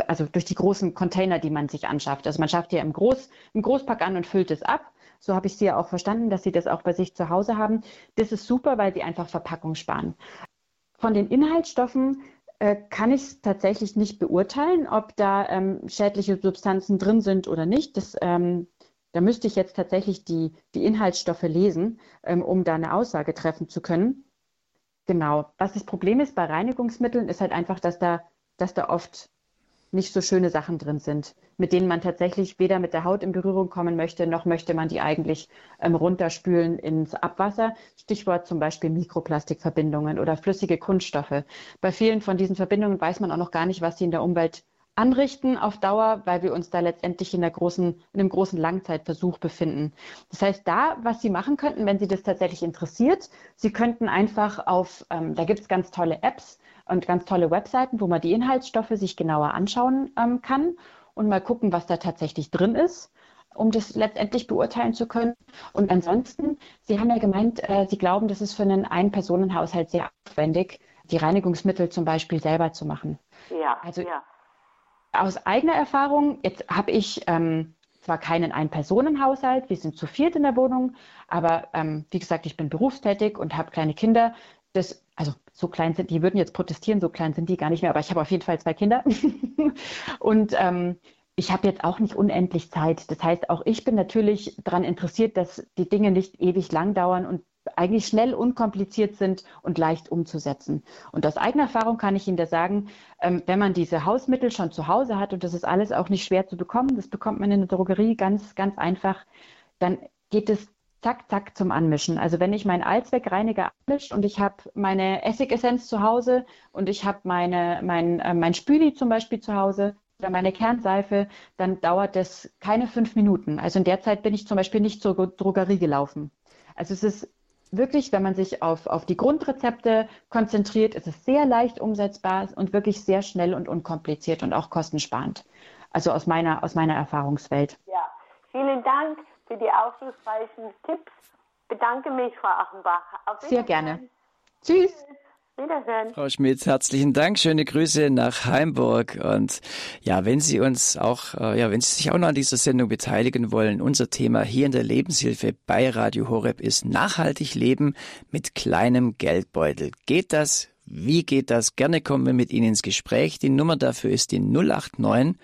also durch die großen Container, die man sich anschafft. Also man schafft hier im, Groß, im Großpack an und füllt es ab. So habe ich Sie ja auch verstanden, dass Sie das auch bei sich zu Hause haben. Das ist super, weil Sie einfach Verpackung sparen. Von den Inhaltsstoffen äh, kann ich tatsächlich nicht beurteilen, ob da ähm, schädliche Substanzen drin sind oder nicht. Das ähm, Da müsste ich jetzt tatsächlich die, die Inhaltsstoffe lesen, ähm, um da eine Aussage treffen zu können. Genau. Was das Problem ist bei Reinigungsmitteln, ist halt einfach, dass da, dass da oft nicht so schöne Sachen drin sind, mit denen man tatsächlich weder mit der Haut in Berührung kommen möchte, noch möchte man die eigentlich ähm, runterspülen ins Abwasser. Stichwort zum Beispiel Mikroplastikverbindungen oder flüssige Kunststoffe. Bei vielen von diesen Verbindungen weiß man auch noch gar nicht, was sie in der Umwelt anrichten auf Dauer, weil wir uns da letztendlich in, der großen, in einem großen Langzeitversuch befinden. Das heißt, da, was Sie machen könnten, wenn Sie das tatsächlich interessiert, Sie könnten einfach auf, ähm, da gibt es ganz tolle Apps und ganz tolle Webseiten, wo man die Inhaltsstoffe sich genauer anschauen ähm, kann und mal gucken, was da tatsächlich drin ist um das letztendlich beurteilen zu können. Und ansonsten, Sie haben ja gemeint, äh, Sie glauben, das ist für einen Ein-Personen-Haushalt sehr aufwendig, die Reinigungsmittel zum Beispiel selber zu machen. Ja, also ja aus eigener Erfahrung, jetzt habe ich ähm, zwar keinen Ein-Personen-Haushalt, wir sind zu viert in der Wohnung, aber ähm, wie gesagt, ich bin berufstätig und habe kleine Kinder. Das, also so klein sind, die würden jetzt protestieren, so klein sind die gar nicht mehr, aber ich habe auf jeden Fall zwei Kinder. und ähm, ich habe jetzt auch nicht unendlich Zeit. Das heißt, auch ich bin natürlich daran interessiert, dass die Dinge nicht ewig lang dauern und eigentlich schnell, unkompliziert sind und leicht umzusetzen. Und aus eigener Erfahrung kann ich Ihnen da sagen, ähm, wenn man diese Hausmittel schon zu Hause hat, und das ist alles auch nicht schwer zu bekommen, das bekommt man in der Drogerie ganz, ganz einfach, dann geht es zack, zack zum Anmischen. Also wenn ich meinen Allzweckreiniger anmische und ich habe meine Essigessenz zu Hause und ich habe meine, mein, äh, mein Spüli zum Beispiel zu Hause, oder meine Kernseife, dann dauert das keine fünf Minuten. Also in der Zeit bin ich zum Beispiel nicht zur Drogerie gelaufen. Also es ist wirklich, wenn man sich auf, auf die Grundrezepte konzentriert, ist es sehr leicht umsetzbar und wirklich sehr schnell und unkompliziert und auch kostensparend. Also aus meiner, aus meiner Erfahrungswelt. Ja, vielen Dank für die aufschlussreichen Tipps. Bedanke mich, Frau Achenbach. sehr gerne. Tschüss. Wiederhören. Frau Schmidt, herzlichen Dank. Schöne Grüße nach Heimburg. Und ja, wenn Sie uns auch, äh, ja, wenn Sie sich auch noch an dieser Sendung beteiligen wollen, unser Thema hier in der Lebenshilfe bei Radio Horeb ist nachhaltig leben mit kleinem Geldbeutel. Geht das? Wie geht das? Gerne kommen wir mit Ihnen ins Gespräch. Die Nummer dafür ist die 089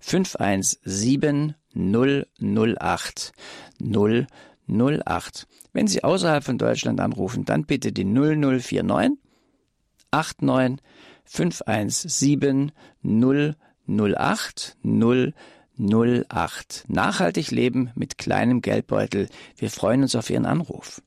517 008 008. Wenn Sie außerhalb von Deutschland anrufen, dann bitte die 0049 89 517 008 008. Nachhaltig leben mit kleinem Geldbeutel. Wir freuen uns auf Ihren Anruf.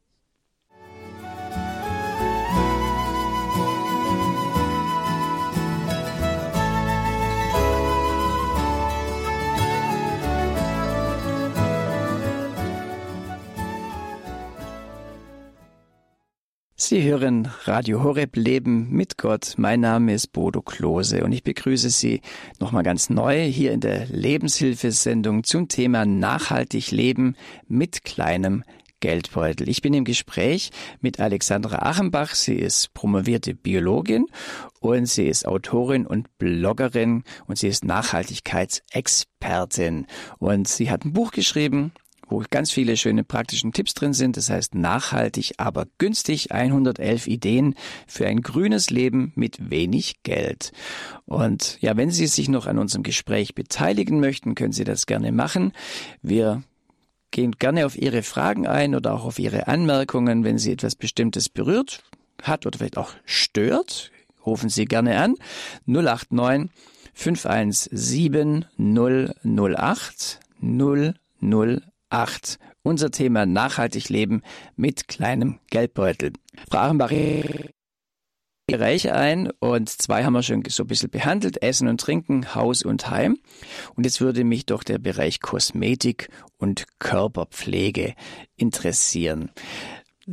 Sie hören Radio Horeb Leben mit Gott. Mein Name ist Bodo Klose und ich begrüße Sie nochmal ganz neu hier in der Lebenshilfesendung zum Thema nachhaltig leben mit kleinem Geldbeutel. Ich bin im Gespräch mit Alexandra Achenbach. Sie ist promovierte Biologin und sie ist Autorin und Bloggerin und sie ist Nachhaltigkeitsexpertin. Und sie hat ein Buch geschrieben, wo ganz viele schöne praktischen Tipps drin sind. Das heißt nachhaltig, aber günstig 111 Ideen für ein grünes Leben mit wenig Geld. Und ja, wenn Sie sich noch an unserem Gespräch beteiligen möchten, können Sie das gerne machen. Wir gehen gerne auf Ihre Fragen ein oder auch auf Ihre Anmerkungen, wenn Sie etwas Bestimmtes berührt hat oder vielleicht auch stört. Rufen Sie gerne an 089 517 008 008 8. Unser Thema nachhaltig leben mit kleinem Geldbeutel. Frau Achenbach, Bereiche ein und zwei haben wir schon so ein bisschen behandelt, Essen und Trinken, Haus und Heim. Und jetzt würde mich doch der Bereich Kosmetik und Körperpflege interessieren.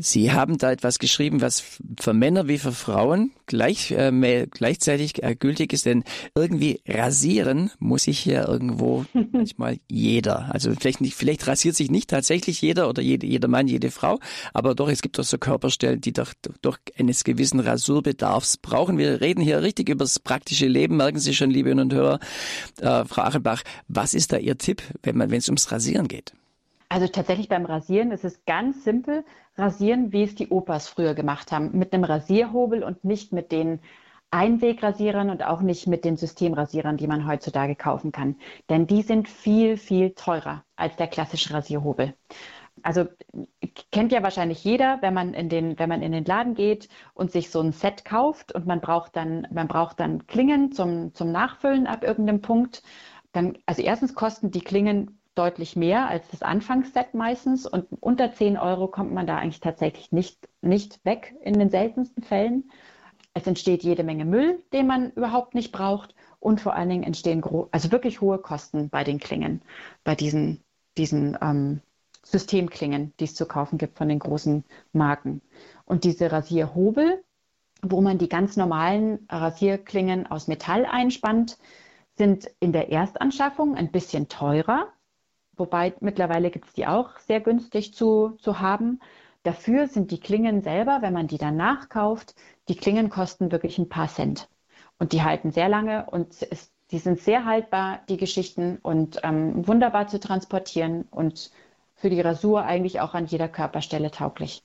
Sie haben da etwas geschrieben, was für Männer wie für Frauen gleich, äh, gleichzeitig äh, gültig ist, denn irgendwie rasieren muss sich ja irgendwo manchmal jeder. Also vielleicht nicht, vielleicht rasiert sich nicht tatsächlich jeder oder jede, jeder Mann, jede Frau, aber doch, es gibt doch so Körperstellen, die doch, doch eines gewissen Rasurbedarfs brauchen. Wir reden hier richtig über das praktische Leben, merken Sie schon, liebe und Hörer. Äh, Frau Achenbach, was ist da Ihr Tipp, wenn man, wenn es ums Rasieren geht? Also tatsächlich beim Rasieren ist es ganz simpel. Rasieren, wie es die Opas früher gemacht haben, mit einem Rasierhobel und nicht mit den Einwegrasierern und auch nicht mit den Systemrasierern, die man heutzutage kaufen kann. Denn die sind viel, viel teurer als der klassische Rasierhobel. Also kennt ja wahrscheinlich jeder, wenn man in den, wenn man in den Laden geht und sich so ein Set kauft und man braucht dann, man braucht dann Klingen zum, zum Nachfüllen ab irgendeinem Punkt. Dann, also erstens kosten die Klingen deutlich mehr als das Anfangsset meistens und unter 10 Euro kommt man da eigentlich tatsächlich nicht, nicht weg in den seltensten Fällen. Es entsteht jede Menge Müll, den man überhaupt nicht braucht und vor allen Dingen entstehen also wirklich hohe Kosten bei den Klingen, bei diesen, diesen ähm, Systemklingen, die es zu kaufen gibt von den großen Marken. Und diese Rasierhobel, wo man die ganz normalen Rasierklingen aus Metall einspannt, sind in der Erstanschaffung ein bisschen teurer, wobei mittlerweile gibt es die auch sehr günstig zu, zu haben. Dafür sind die Klingen selber, wenn man die dann nachkauft, die Klingen kosten wirklich ein paar Cent. Und die halten sehr lange und es, die sind sehr haltbar, die Geschichten, und ähm, wunderbar zu transportieren und für die Rasur eigentlich auch an jeder Körperstelle tauglich.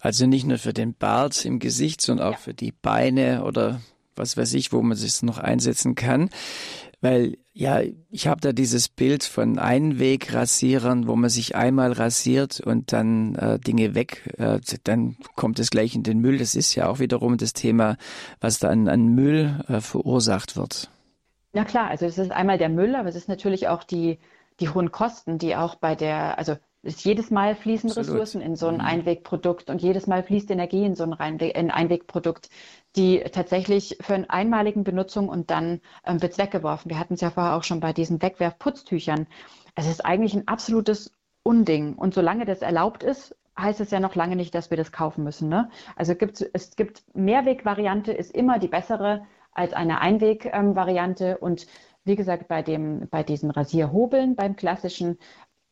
Also nicht nur für den Bart im Gesicht, sondern auch ja. für die Beine oder was weiß ich, wo man es noch einsetzen kann. Weil ja, ich habe da dieses Bild von Einwegrasierern, wo man sich einmal rasiert und dann äh, Dinge weg, äh, dann kommt es gleich in den Müll. Das ist ja auch wiederum das Thema, was da an, Müll äh, verursacht wird. Na klar, also es ist einmal der Müll, aber es ist natürlich auch die, die hohen Kosten, die auch bei der, also ist jedes Mal fließen Absolut. Ressourcen in so ein mhm. Einwegprodukt und jedes Mal fließt Energie in so ein Einwegprodukt die tatsächlich für eine einmaligen Benutzung und dann ähm, wird es weggeworfen. Wir hatten es ja vorher auch schon bei diesen Wegwerfputztüchern. Es ist eigentlich ein absolutes Unding. Und solange das erlaubt ist, heißt es ja noch lange nicht, dass wir das kaufen müssen. Ne? Also gibt, es gibt Mehrwegvariante, ist immer die bessere als eine Einwegvariante. Ähm, und wie gesagt, bei, dem, bei diesen Rasierhobeln, beim klassischen,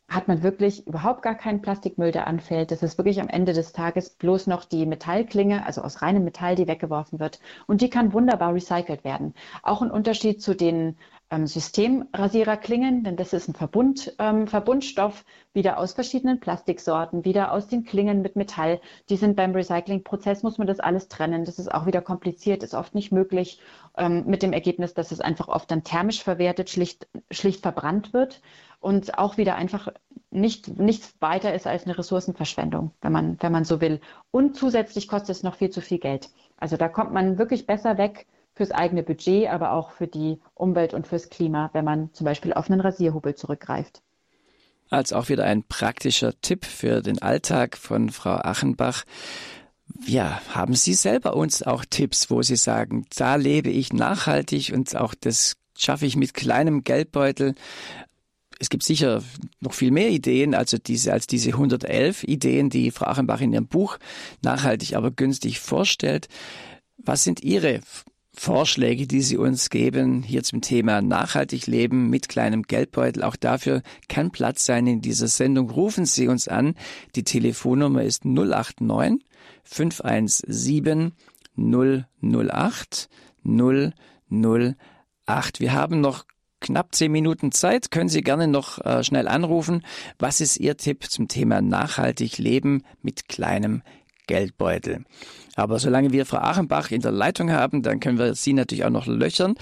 hat man wirklich überhaupt gar keinen Plastikmüll, der anfällt. Das ist wirklich am Ende des Tages bloß noch die Metallklinge, also aus reinem Metall, die weggeworfen wird. Und die kann wunderbar recycelt werden. Auch ein Unterschied zu den ähm, Systemrasiererklingen, denn das ist ein Verbund, ähm, Verbundstoff, wieder aus verschiedenen Plastiksorten, wieder aus den Klingen mit Metall. Die sind beim Recyclingprozess, muss man das alles trennen. Das ist auch wieder kompliziert, ist oft nicht möglich, ähm, mit dem Ergebnis, dass es einfach oft dann thermisch verwertet, schlicht, schlicht verbrannt wird und auch wieder einfach nicht, nichts weiter ist als eine Ressourcenverschwendung, wenn man, wenn man so will. Und zusätzlich kostet es noch viel zu viel Geld. Also da kommt man wirklich besser weg fürs eigene Budget, aber auch für die Umwelt und fürs Klima, wenn man zum Beispiel auf einen Rasierhubel zurückgreift. Als auch wieder ein praktischer Tipp für den Alltag von Frau Achenbach. Ja, haben Sie selber uns auch Tipps, wo Sie sagen, da lebe ich nachhaltig und auch das schaffe ich mit kleinem Geldbeutel es gibt sicher noch viel mehr Ideen, also diese, als diese 111 Ideen, die Frau Achenbach in ihrem Buch nachhaltig aber günstig vorstellt. Was sind Ihre Vorschläge, die Sie uns geben hier zum Thema nachhaltig leben mit kleinem Geldbeutel? Auch dafür kann Platz sein in dieser Sendung. Rufen Sie uns an. Die Telefonnummer ist 089 517 008 008. Wir haben noch knapp zehn Minuten Zeit. Können Sie gerne noch äh, schnell anrufen. Was ist Ihr Tipp zum Thema nachhaltig leben mit kleinem Geldbeutel? Aber solange wir Frau Achenbach in der Leitung haben, dann können wir Sie natürlich auch noch löchern.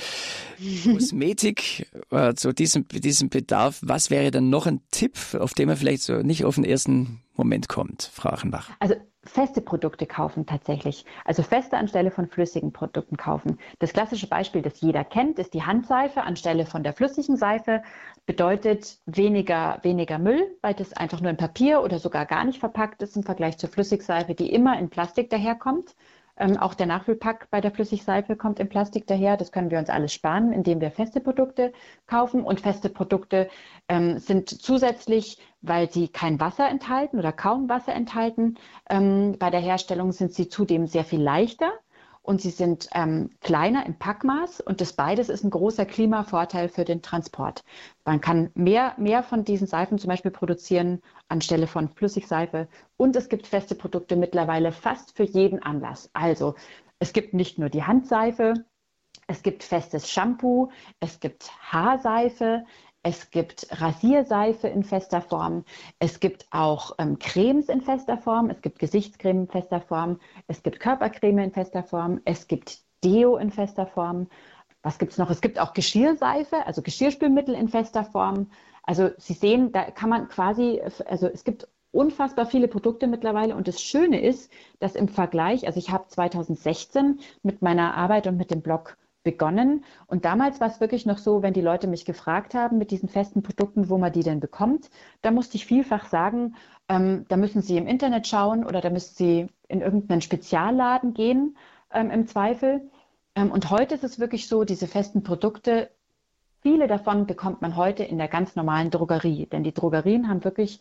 Kosmetik äh, zu diesem, diesem Bedarf. Was wäre dann noch ein Tipp, auf den man vielleicht so nicht auf den ersten Moment kommt, Frau Achenbach? Also feste Produkte kaufen tatsächlich. Also feste anstelle von flüssigen Produkten kaufen. Das klassische Beispiel, das jeder kennt, ist die Handseife anstelle von der flüssigen Seife. Bedeutet weniger, weniger Müll, weil das einfach nur in Papier oder sogar gar nicht verpackt ist im Vergleich zur Flüssigseife, die immer in Plastik daherkommt. Ähm, auch der Nachfüllpack bei der Flüssigseife kommt in Plastik daher. Das können wir uns alles sparen, indem wir feste Produkte kaufen. Und feste Produkte ähm, sind zusätzlich, weil sie kein Wasser enthalten oder kaum Wasser enthalten, ähm, bei der Herstellung sind sie zudem sehr viel leichter und sie sind ähm, kleiner im Packmaß und das beides ist ein großer Klimavorteil für den Transport. Man kann mehr, mehr von diesen Seifen zum Beispiel produzieren anstelle von Flüssigseife und es gibt feste Produkte mittlerweile fast für jeden Anlass. Also es gibt nicht nur die Handseife, es gibt festes Shampoo, es gibt Haarseife, es gibt Rasierseife in fester Form. Es gibt auch ähm, Cremes in fester Form. Es gibt Gesichtscreme in fester Form. Es gibt Körpercreme in fester Form. Es gibt Deo in fester Form. Was gibt es noch? Es gibt auch Geschirrseife, also Geschirrspülmittel in fester Form. Also Sie sehen, da kann man quasi, also es gibt unfassbar viele Produkte mittlerweile. Und das Schöne ist, dass im Vergleich, also ich habe 2016 mit meiner Arbeit und mit dem Blog begonnen. Und damals war es wirklich noch so, wenn die Leute mich gefragt haben mit diesen festen Produkten, wo man die denn bekommt, da musste ich vielfach sagen, ähm, da müssen Sie im Internet schauen oder da müssen Sie in irgendeinen Spezialladen gehen, ähm, im Zweifel. Ähm, und heute ist es wirklich so, diese festen Produkte, viele davon bekommt man heute in der ganz normalen Drogerie. Denn die Drogerien haben wirklich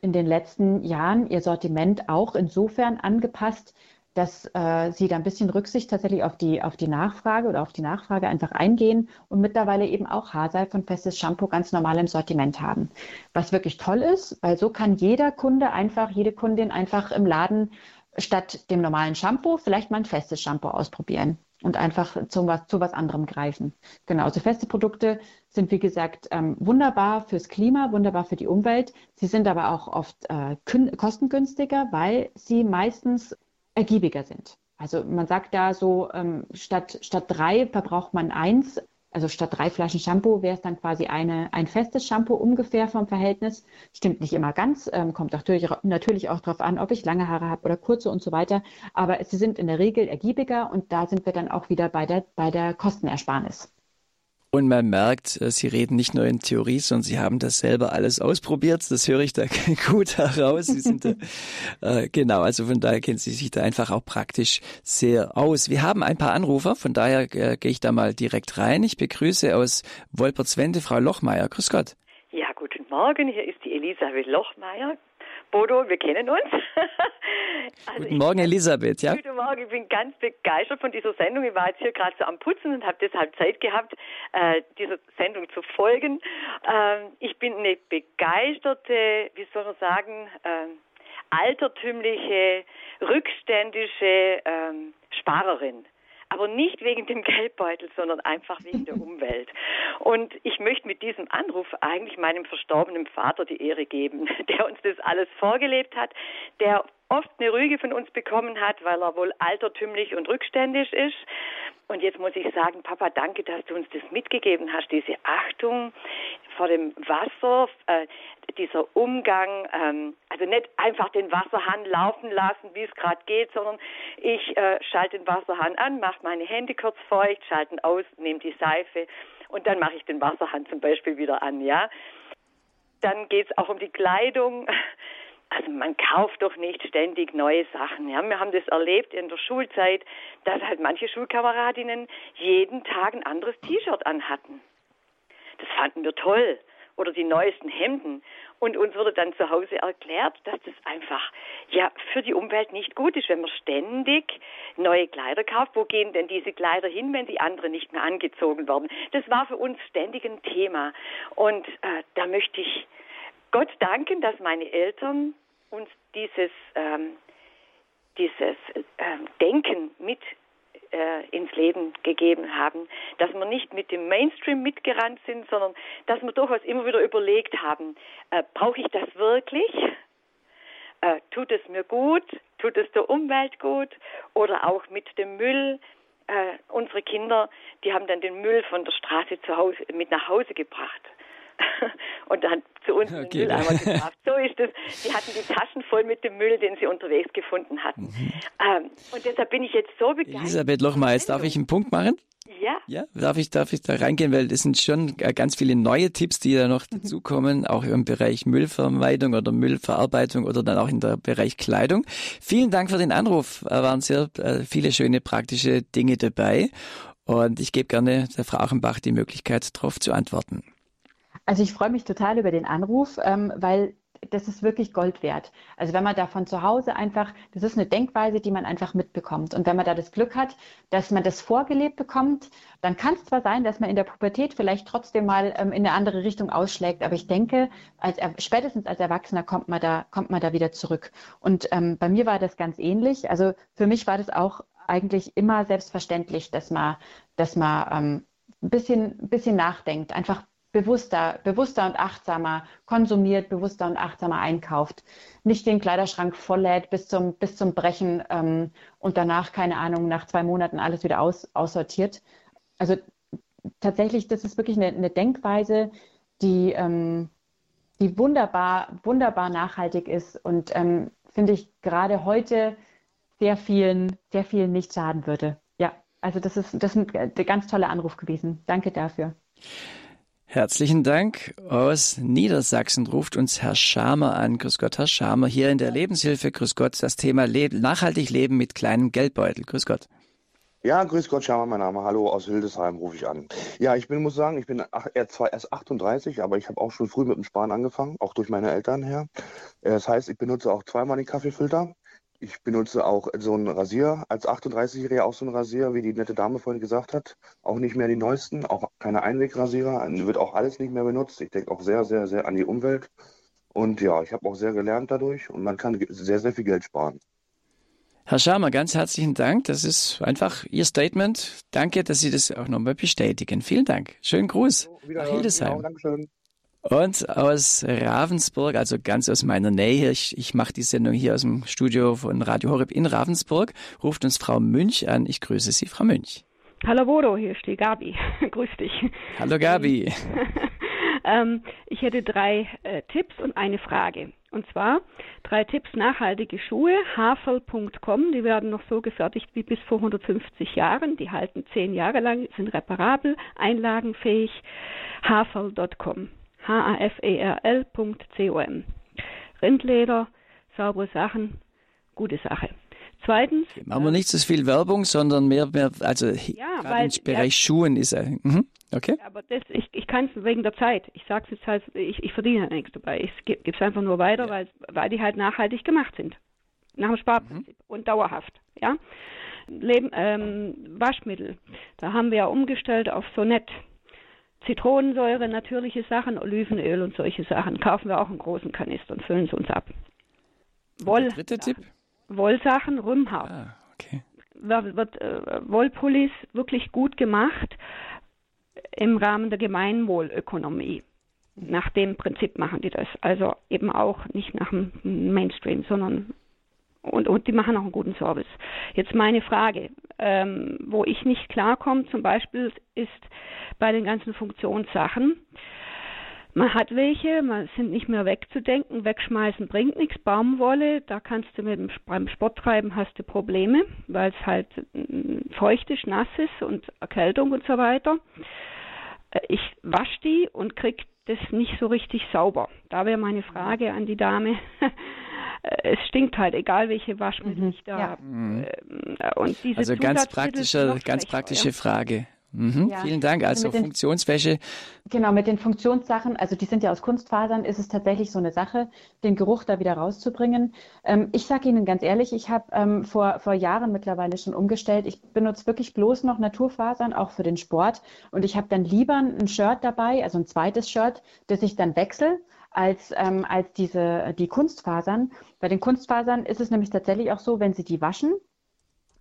in den letzten Jahren ihr Sortiment auch insofern angepasst, dass äh, sie da ein bisschen Rücksicht tatsächlich auf die, auf die Nachfrage oder auf die Nachfrage einfach eingehen und mittlerweile eben auch Haarseife und festes Shampoo ganz normal im Sortiment haben. Was wirklich toll ist, weil so kann jeder Kunde einfach, jede Kundin einfach im Laden statt dem normalen Shampoo vielleicht mal ein festes Shampoo ausprobieren und einfach zu was, zu was anderem greifen. Genau, also feste Produkte sind, wie gesagt, ähm, wunderbar fürs Klima, wunderbar für die Umwelt. Sie sind aber auch oft äh, kostengünstiger, weil sie meistens ergiebiger sind. Also man sagt da so, ähm, statt, statt drei verbraucht man eins. Also statt drei Flaschen Shampoo wäre es dann quasi eine, ein festes Shampoo ungefähr vom Verhältnis. Stimmt nicht immer ganz, ähm, kommt natürlich, natürlich auch darauf an, ob ich lange Haare habe oder kurze und so weiter. Aber sie sind in der Regel ergiebiger und da sind wir dann auch wieder bei der, bei der Kostenersparnis. Und man merkt, äh, Sie reden nicht nur in Theorie, sondern Sie haben das selber alles ausprobiert. Das höre ich da gut heraus. Sie sind da, äh, genau, also von daher kennen Sie sich da einfach auch praktisch sehr aus. Wir haben ein paar Anrufer, von daher äh, gehe ich da mal direkt rein. Ich begrüße aus Wolpertswende Frau Lochmeier. Grüß Gott. Ja, guten Morgen. Hier ist die Elisabeth Lochmeier. Bodo, wir kennen uns. also guten Morgen, Elisabeth, ja? Guten Morgen, ich bin ganz begeistert von dieser Sendung. Ich war jetzt hier gerade so am Putzen und habe deshalb Zeit gehabt, äh, dieser Sendung zu folgen. Ähm, ich bin eine begeisterte, wie soll man sagen, äh, altertümliche, rückständische ähm, Sparerin aber nicht wegen dem Geldbeutel, sondern einfach wegen der Umwelt. Und ich möchte mit diesem Anruf eigentlich meinem verstorbenen Vater die Ehre geben, der uns das alles vorgelebt hat, der oft eine Rüge von uns bekommen hat, weil er wohl altertümlich und rückständig ist. Und jetzt muss ich sagen, Papa, danke, dass du uns das mitgegeben hast, diese Achtung vor dem Wasser, äh, dieser Umgang, ähm, also nicht einfach den Wasserhahn laufen lassen, wie es gerade geht, sondern ich äh, schalte den Wasserhahn an, mache meine Hände kurz feucht, schalte ihn aus, nehme die Seife und dann mache ich den Wasserhahn zum Beispiel wieder an, ja. Dann geht es auch um die Kleidung. Also man kauft doch nicht ständig neue Sachen. Ja? Wir haben das erlebt in der Schulzeit, dass halt manche Schulkameradinnen jeden Tag ein anderes T-Shirt anhatten. Das fanden wir toll. Oder die neuesten Hemden. Und uns wurde dann zu Hause erklärt, dass das einfach ja für die Umwelt nicht gut ist, wenn man ständig neue Kleider kauft. Wo gehen denn diese Kleider hin, wenn die anderen nicht mehr angezogen werden? Das war für uns ständig ein Thema. Und äh, da möchte ich Gott danken, dass meine Eltern uns dieses, ähm, dieses ähm, Denken mit äh, ins Leben gegeben haben, dass wir nicht mit dem Mainstream mitgerannt sind, sondern dass wir durchaus immer wieder überlegt haben, äh, brauche ich das wirklich? Äh, tut es mir gut? Tut es der Umwelt gut? Oder auch mit dem Müll? Äh, unsere Kinder, die haben dann den Müll von der Straße zu Hause mit nach Hause gebracht. und dann zu uns okay. den Mülleimer gebracht. So ist es. Sie hatten die Taschen voll mit dem Müll, den sie unterwegs gefunden hatten. Mhm. Ähm, und deshalb bin ich jetzt so begeistert. Elisabeth Lochmeier, jetzt darf ich einen Punkt machen? Ja. Ja, darf ich, darf ich da reingehen, weil das sind schon äh, ganz viele neue Tipps, die da noch mhm. dazukommen, auch im Bereich Müllvermeidung oder Müllverarbeitung oder dann auch in der Bereich Kleidung. Vielen Dank für den Anruf. Da waren sehr äh, viele schöne praktische Dinge dabei. Und ich gebe gerne der Frau Achenbach die Möglichkeit, darauf zu antworten. Also ich freue mich total über den Anruf, ähm, weil das ist wirklich Gold wert. Also wenn man da von zu Hause einfach, das ist eine Denkweise, die man einfach mitbekommt. Und wenn man da das Glück hat, dass man das vorgelebt bekommt, dann kann es zwar sein, dass man in der Pubertät vielleicht trotzdem mal ähm, in eine andere Richtung ausschlägt, aber ich denke, als, spätestens als Erwachsener kommt man da, kommt man da wieder zurück. Und ähm, bei mir war das ganz ähnlich. Also für mich war das auch eigentlich immer selbstverständlich, dass man, dass man ähm, ein bisschen, ein bisschen nachdenkt, einfach bewusster, bewusster und achtsamer konsumiert, bewusster und achtsamer einkauft. Nicht den Kleiderschrank volllädt bis zum, bis zum Brechen ähm, und danach, keine Ahnung, nach zwei Monaten alles wieder aus, aussortiert. Also tatsächlich, das ist wirklich eine, eine Denkweise, die, ähm, die wunderbar, wunderbar nachhaltig ist und ähm, finde ich gerade heute sehr vielen, sehr vielen nicht schaden würde. Ja, also das ist, das ist ein ganz toller Anruf gewesen. Danke dafür. Herzlichen Dank. Aus Niedersachsen ruft uns Herr Schamer an. Grüß Gott, Herr Schamer. Hier in der Lebenshilfe. Grüß Gott. Das Thema Leben, nachhaltig leben mit kleinem Geldbeutel. Grüß Gott. Ja, grüß Gott, Schamer, mein Name. Hallo, aus Hildesheim rufe ich an. Ja, ich bin, muss sagen, ich bin zwar erst 38, aber ich habe auch schon früh mit dem Sparen angefangen, auch durch meine Eltern her. Das heißt, ich benutze auch zweimal den Kaffeefilter. Ich benutze auch so einen Rasier, als 38-Jähriger auch so einen Rasier, wie die nette Dame vorhin gesagt hat. Auch nicht mehr die neuesten, auch keine Einwegrasierer, wird auch alles nicht mehr benutzt. Ich denke auch sehr, sehr, sehr an die Umwelt. Und ja, ich habe auch sehr gelernt dadurch und man kann sehr, sehr viel Geld sparen. Herr Schamer, ganz herzlichen Dank. Das ist einfach Ihr Statement. Danke, dass Sie das auch nochmal bestätigen. Vielen Dank. Schönen Gruß nach Hildesheim. Genau, Dankeschön. Und aus Ravensburg, also ganz aus meiner Nähe, ich, ich mache die Sendung hier aus dem Studio von Radio Horeb in Ravensburg, ruft uns Frau Münch an. Ich grüße Sie, Frau Münch. Hallo Bodo, hier ist die Gabi. Grüß dich. Hallo Gabi. ähm, ich hätte drei äh, Tipps und eine Frage. Und zwar drei Tipps nachhaltige Schuhe, haferl.com, die werden noch so gefertigt wie bis vor 150 Jahren, die halten zehn Jahre lang, sind reparabel, einlagenfähig, haferl.com. H-A-F-E-R-L.com. Rindleder, saubere Sachen, gute Sache. Zweitens. Machen wir nicht so viel Werbung, sondern mehr, mehr also ja, weil, im Bereich ja, Schuhen ist er. Mhm. Okay. Aber das, ich, ich kann es wegen der Zeit. Ich sage es jetzt halt, ich, ich verdiene halt nichts dabei. Ich gebe es einfach nur weiter, ja. weil, weil die halt nachhaltig gemacht sind. Nach dem Sparprinzip mhm. und dauerhaft. Ja. Leben, ähm, Waschmittel. Da haben wir ja umgestellt auf Sonett. Zitronensäure, natürliche Sachen, Olivenöl und solche Sachen. Kaufen wir auch einen großen Kanister und füllen es uns ab. Woll, dritte Tipp? Wollsachen, Rümhaar. Ah, okay. Wird, wird äh, Wollpullis wirklich gut gemacht im Rahmen der Gemeinwohlökonomie. Nach dem Prinzip machen die das. Also eben auch nicht nach dem Mainstream, sondern und, und die machen auch einen guten Service. Jetzt meine Frage, ähm, wo ich nicht klarkomme, zum Beispiel ist bei den ganzen Funktionssachen. Man hat welche, man sind nicht mehr wegzudenken, wegschmeißen bringt nichts. Baumwolle, da kannst du mit dem, beim Sporttreiben hast du Probleme, weil es halt mm, feucht ist, nass ist und Erkältung und so weiter. Äh, ich wasche die und krieg das nicht so richtig sauber. Da wäre meine Frage an die Dame. Äh, es stinkt halt, egal welche Waschmittel mhm. ich da ja. Mhm. Und diese also ganz praktische, ganz praktische ja. Frage. Mhm, ja. Vielen Dank. Also, also Funktionswäsche. Genau, mit den Funktionssachen, also die sind ja aus Kunstfasern, ist es tatsächlich so eine Sache, den Geruch da wieder rauszubringen. Ähm, ich sage Ihnen ganz ehrlich, ich habe ähm, vor, vor Jahren mittlerweile schon umgestellt. Ich benutze wirklich bloß noch Naturfasern, auch für den Sport. Und ich habe dann lieber ein Shirt dabei, also ein zweites Shirt, das ich dann wechsle als, ähm, als diese, die Kunstfasern. Bei den Kunstfasern ist es nämlich tatsächlich auch so, wenn Sie die waschen,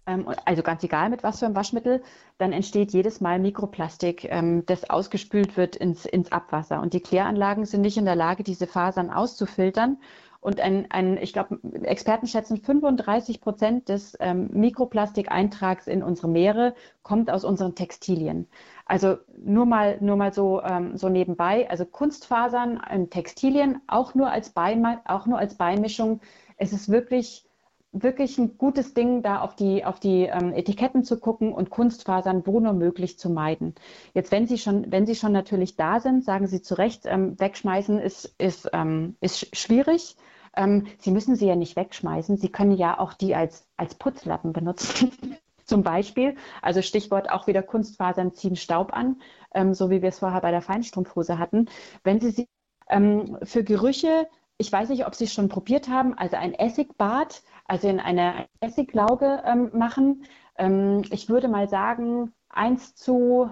ähm, also ganz egal mit was für einem Waschmittel, dann entsteht jedes Mal Mikroplastik, ähm, das ausgespült wird ins, ins Abwasser. Und die Kläranlagen sind nicht in der Lage, diese Fasern auszufiltern. Und ein, ein ich glaube, Experten schätzen, 35 Prozent des ähm, Mikroplastikeintrags in unsere Meere kommt aus unseren Textilien. Also nur mal, nur mal so, ähm, so nebenbei. Also Kunstfasern in Textilien, auch nur als, auch nur als Beimischung. Es ist wirklich, wirklich ein gutes Ding, da auf die, auf die ähm, Etiketten zu gucken und Kunstfasern wo nur möglich zu meiden. Jetzt, wenn Sie schon, wenn Sie schon natürlich da sind, sagen Sie zu Recht, ähm, wegschmeißen ist, ist, ähm, ist schwierig. Ähm, Sie müssen sie ja nicht wegschmeißen. Sie können ja auch die als, als Putzlappen benutzen. Zum Beispiel, also Stichwort auch wieder Kunstfasern ziehen Staub an, ähm, so wie wir es vorher bei der Feinstrumpfhose hatten. Wenn Sie sie ähm, für Gerüche, ich weiß nicht, ob Sie es schon probiert haben, also ein Essigbad, also in einer Essiglauge ähm, machen. Ähm, ich würde mal sagen, 1 zu,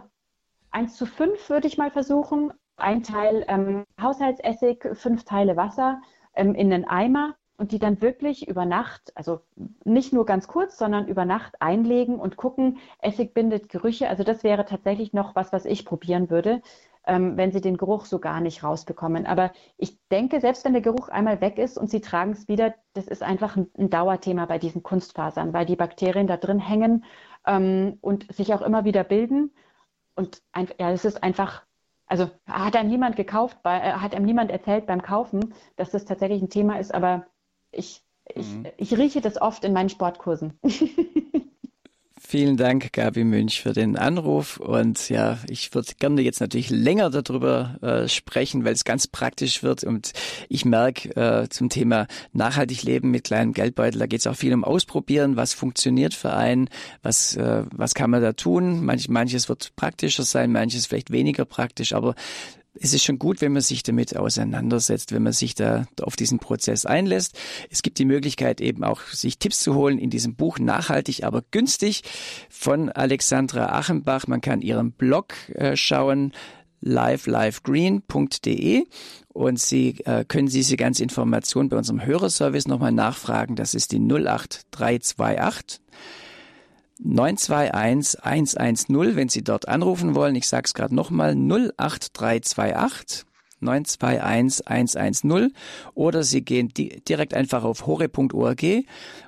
1 zu 5 würde ich mal versuchen. Ein Teil ähm, Haushaltsessig, fünf Teile Wasser ähm, in einen Eimer und die dann wirklich über Nacht, also nicht nur ganz kurz, sondern über Nacht einlegen und gucken, Essig bindet Gerüche. Also das wäre tatsächlich noch was, was ich probieren würde. ähm, wenn sie den Geruch so gar nicht rausbekommen. Aber ich denke, selbst wenn der Geruch einmal weg ist und sie tragen es wieder, das ist einfach ein, ein Dauerthema bei diesen Kunstfasern, weil die Bakterien da drin hängen ähm, und sich auch immer wieder bilden. Und ein, ja, es ist einfach, also hat einem niemand gekauft, bei, äh, hat einem niemand erzählt beim Kaufen, dass das tatsächlich ein Thema ist, aber ich, ich, mhm. ich rieche das oft in meinen Sportkursen. Vielen Dank, Gabi Münch, für den Anruf. Und ja, ich würde gerne jetzt natürlich länger darüber äh, sprechen, weil es ganz praktisch wird. Und ich merke äh, zum Thema nachhaltig leben mit kleinem Geldbeutel, da geht es auch viel um Ausprobieren, was funktioniert für einen, was, äh, was kann man da tun. Manch, manches wird praktischer sein, manches vielleicht weniger praktisch, aber es ist schon gut, wenn man sich damit auseinandersetzt, wenn man sich da auf diesen Prozess einlässt. Es gibt die Möglichkeit eben auch, sich Tipps zu holen in diesem Buch Nachhaltig, aber günstig von Alexandra Achenbach. Man kann ihren Blog äh, schauen, livelifegreen.de und Sie äh, können diese ganze Information bei unserem Hörerservice nochmal nachfragen. Das ist die 08328 921 110, wenn Sie dort anrufen wollen. Ich sage es gerade nochmal, 08328 921 110 oder Sie gehen di direkt einfach auf hore.org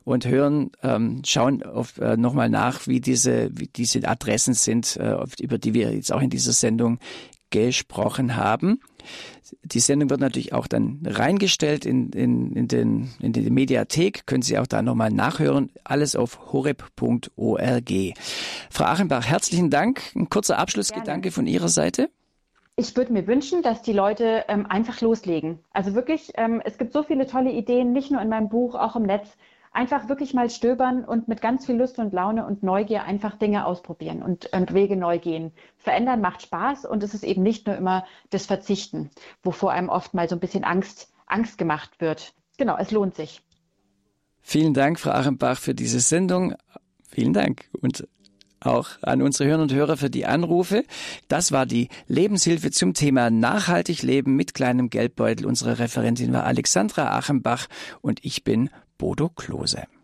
und hören, ähm, schauen äh, nochmal nach, wie diese, wie diese Adressen sind, äh, über die wir jetzt auch in dieser Sendung gesprochen haben. Die Sendung wird natürlich auch dann reingestellt in, in, in, den, in die Mediathek. Können Sie auch da nochmal nachhören. Alles auf horeb.org. Frau Achenbach, herzlichen Dank. Ein kurzer Abschlussgedanke Gerne. von Ihrer Seite. Ich würde mir wünschen, dass die Leute ähm, einfach loslegen. Also wirklich, ähm, es gibt so viele tolle Ideen, nicht nur in meinem Buch, auch im Netz einfach wirklich mal stöbern und mit ganz viel Lust und Laune und Neugier einfach Dinge ausprobieren und, und Wege neu gehen. Verändern macht Spaß und es ist eben nicht nur immer das Verzichten, wovor einem oft mal so ein bisschen Angst, Angst gemacht wird. Genau, es lohnt sich. Vielen Dank, Frau Achenbach, für diese Sendung. Vielen Dank und auch an unsere Hörer und Hörer für die Anrufe. Das war die Lebenshilfe zum Thema nachhaltig leben mit kleinem Geldbeutel. Unsere Referentin war Alexandra Achenbach und ich bin Bodo Klose.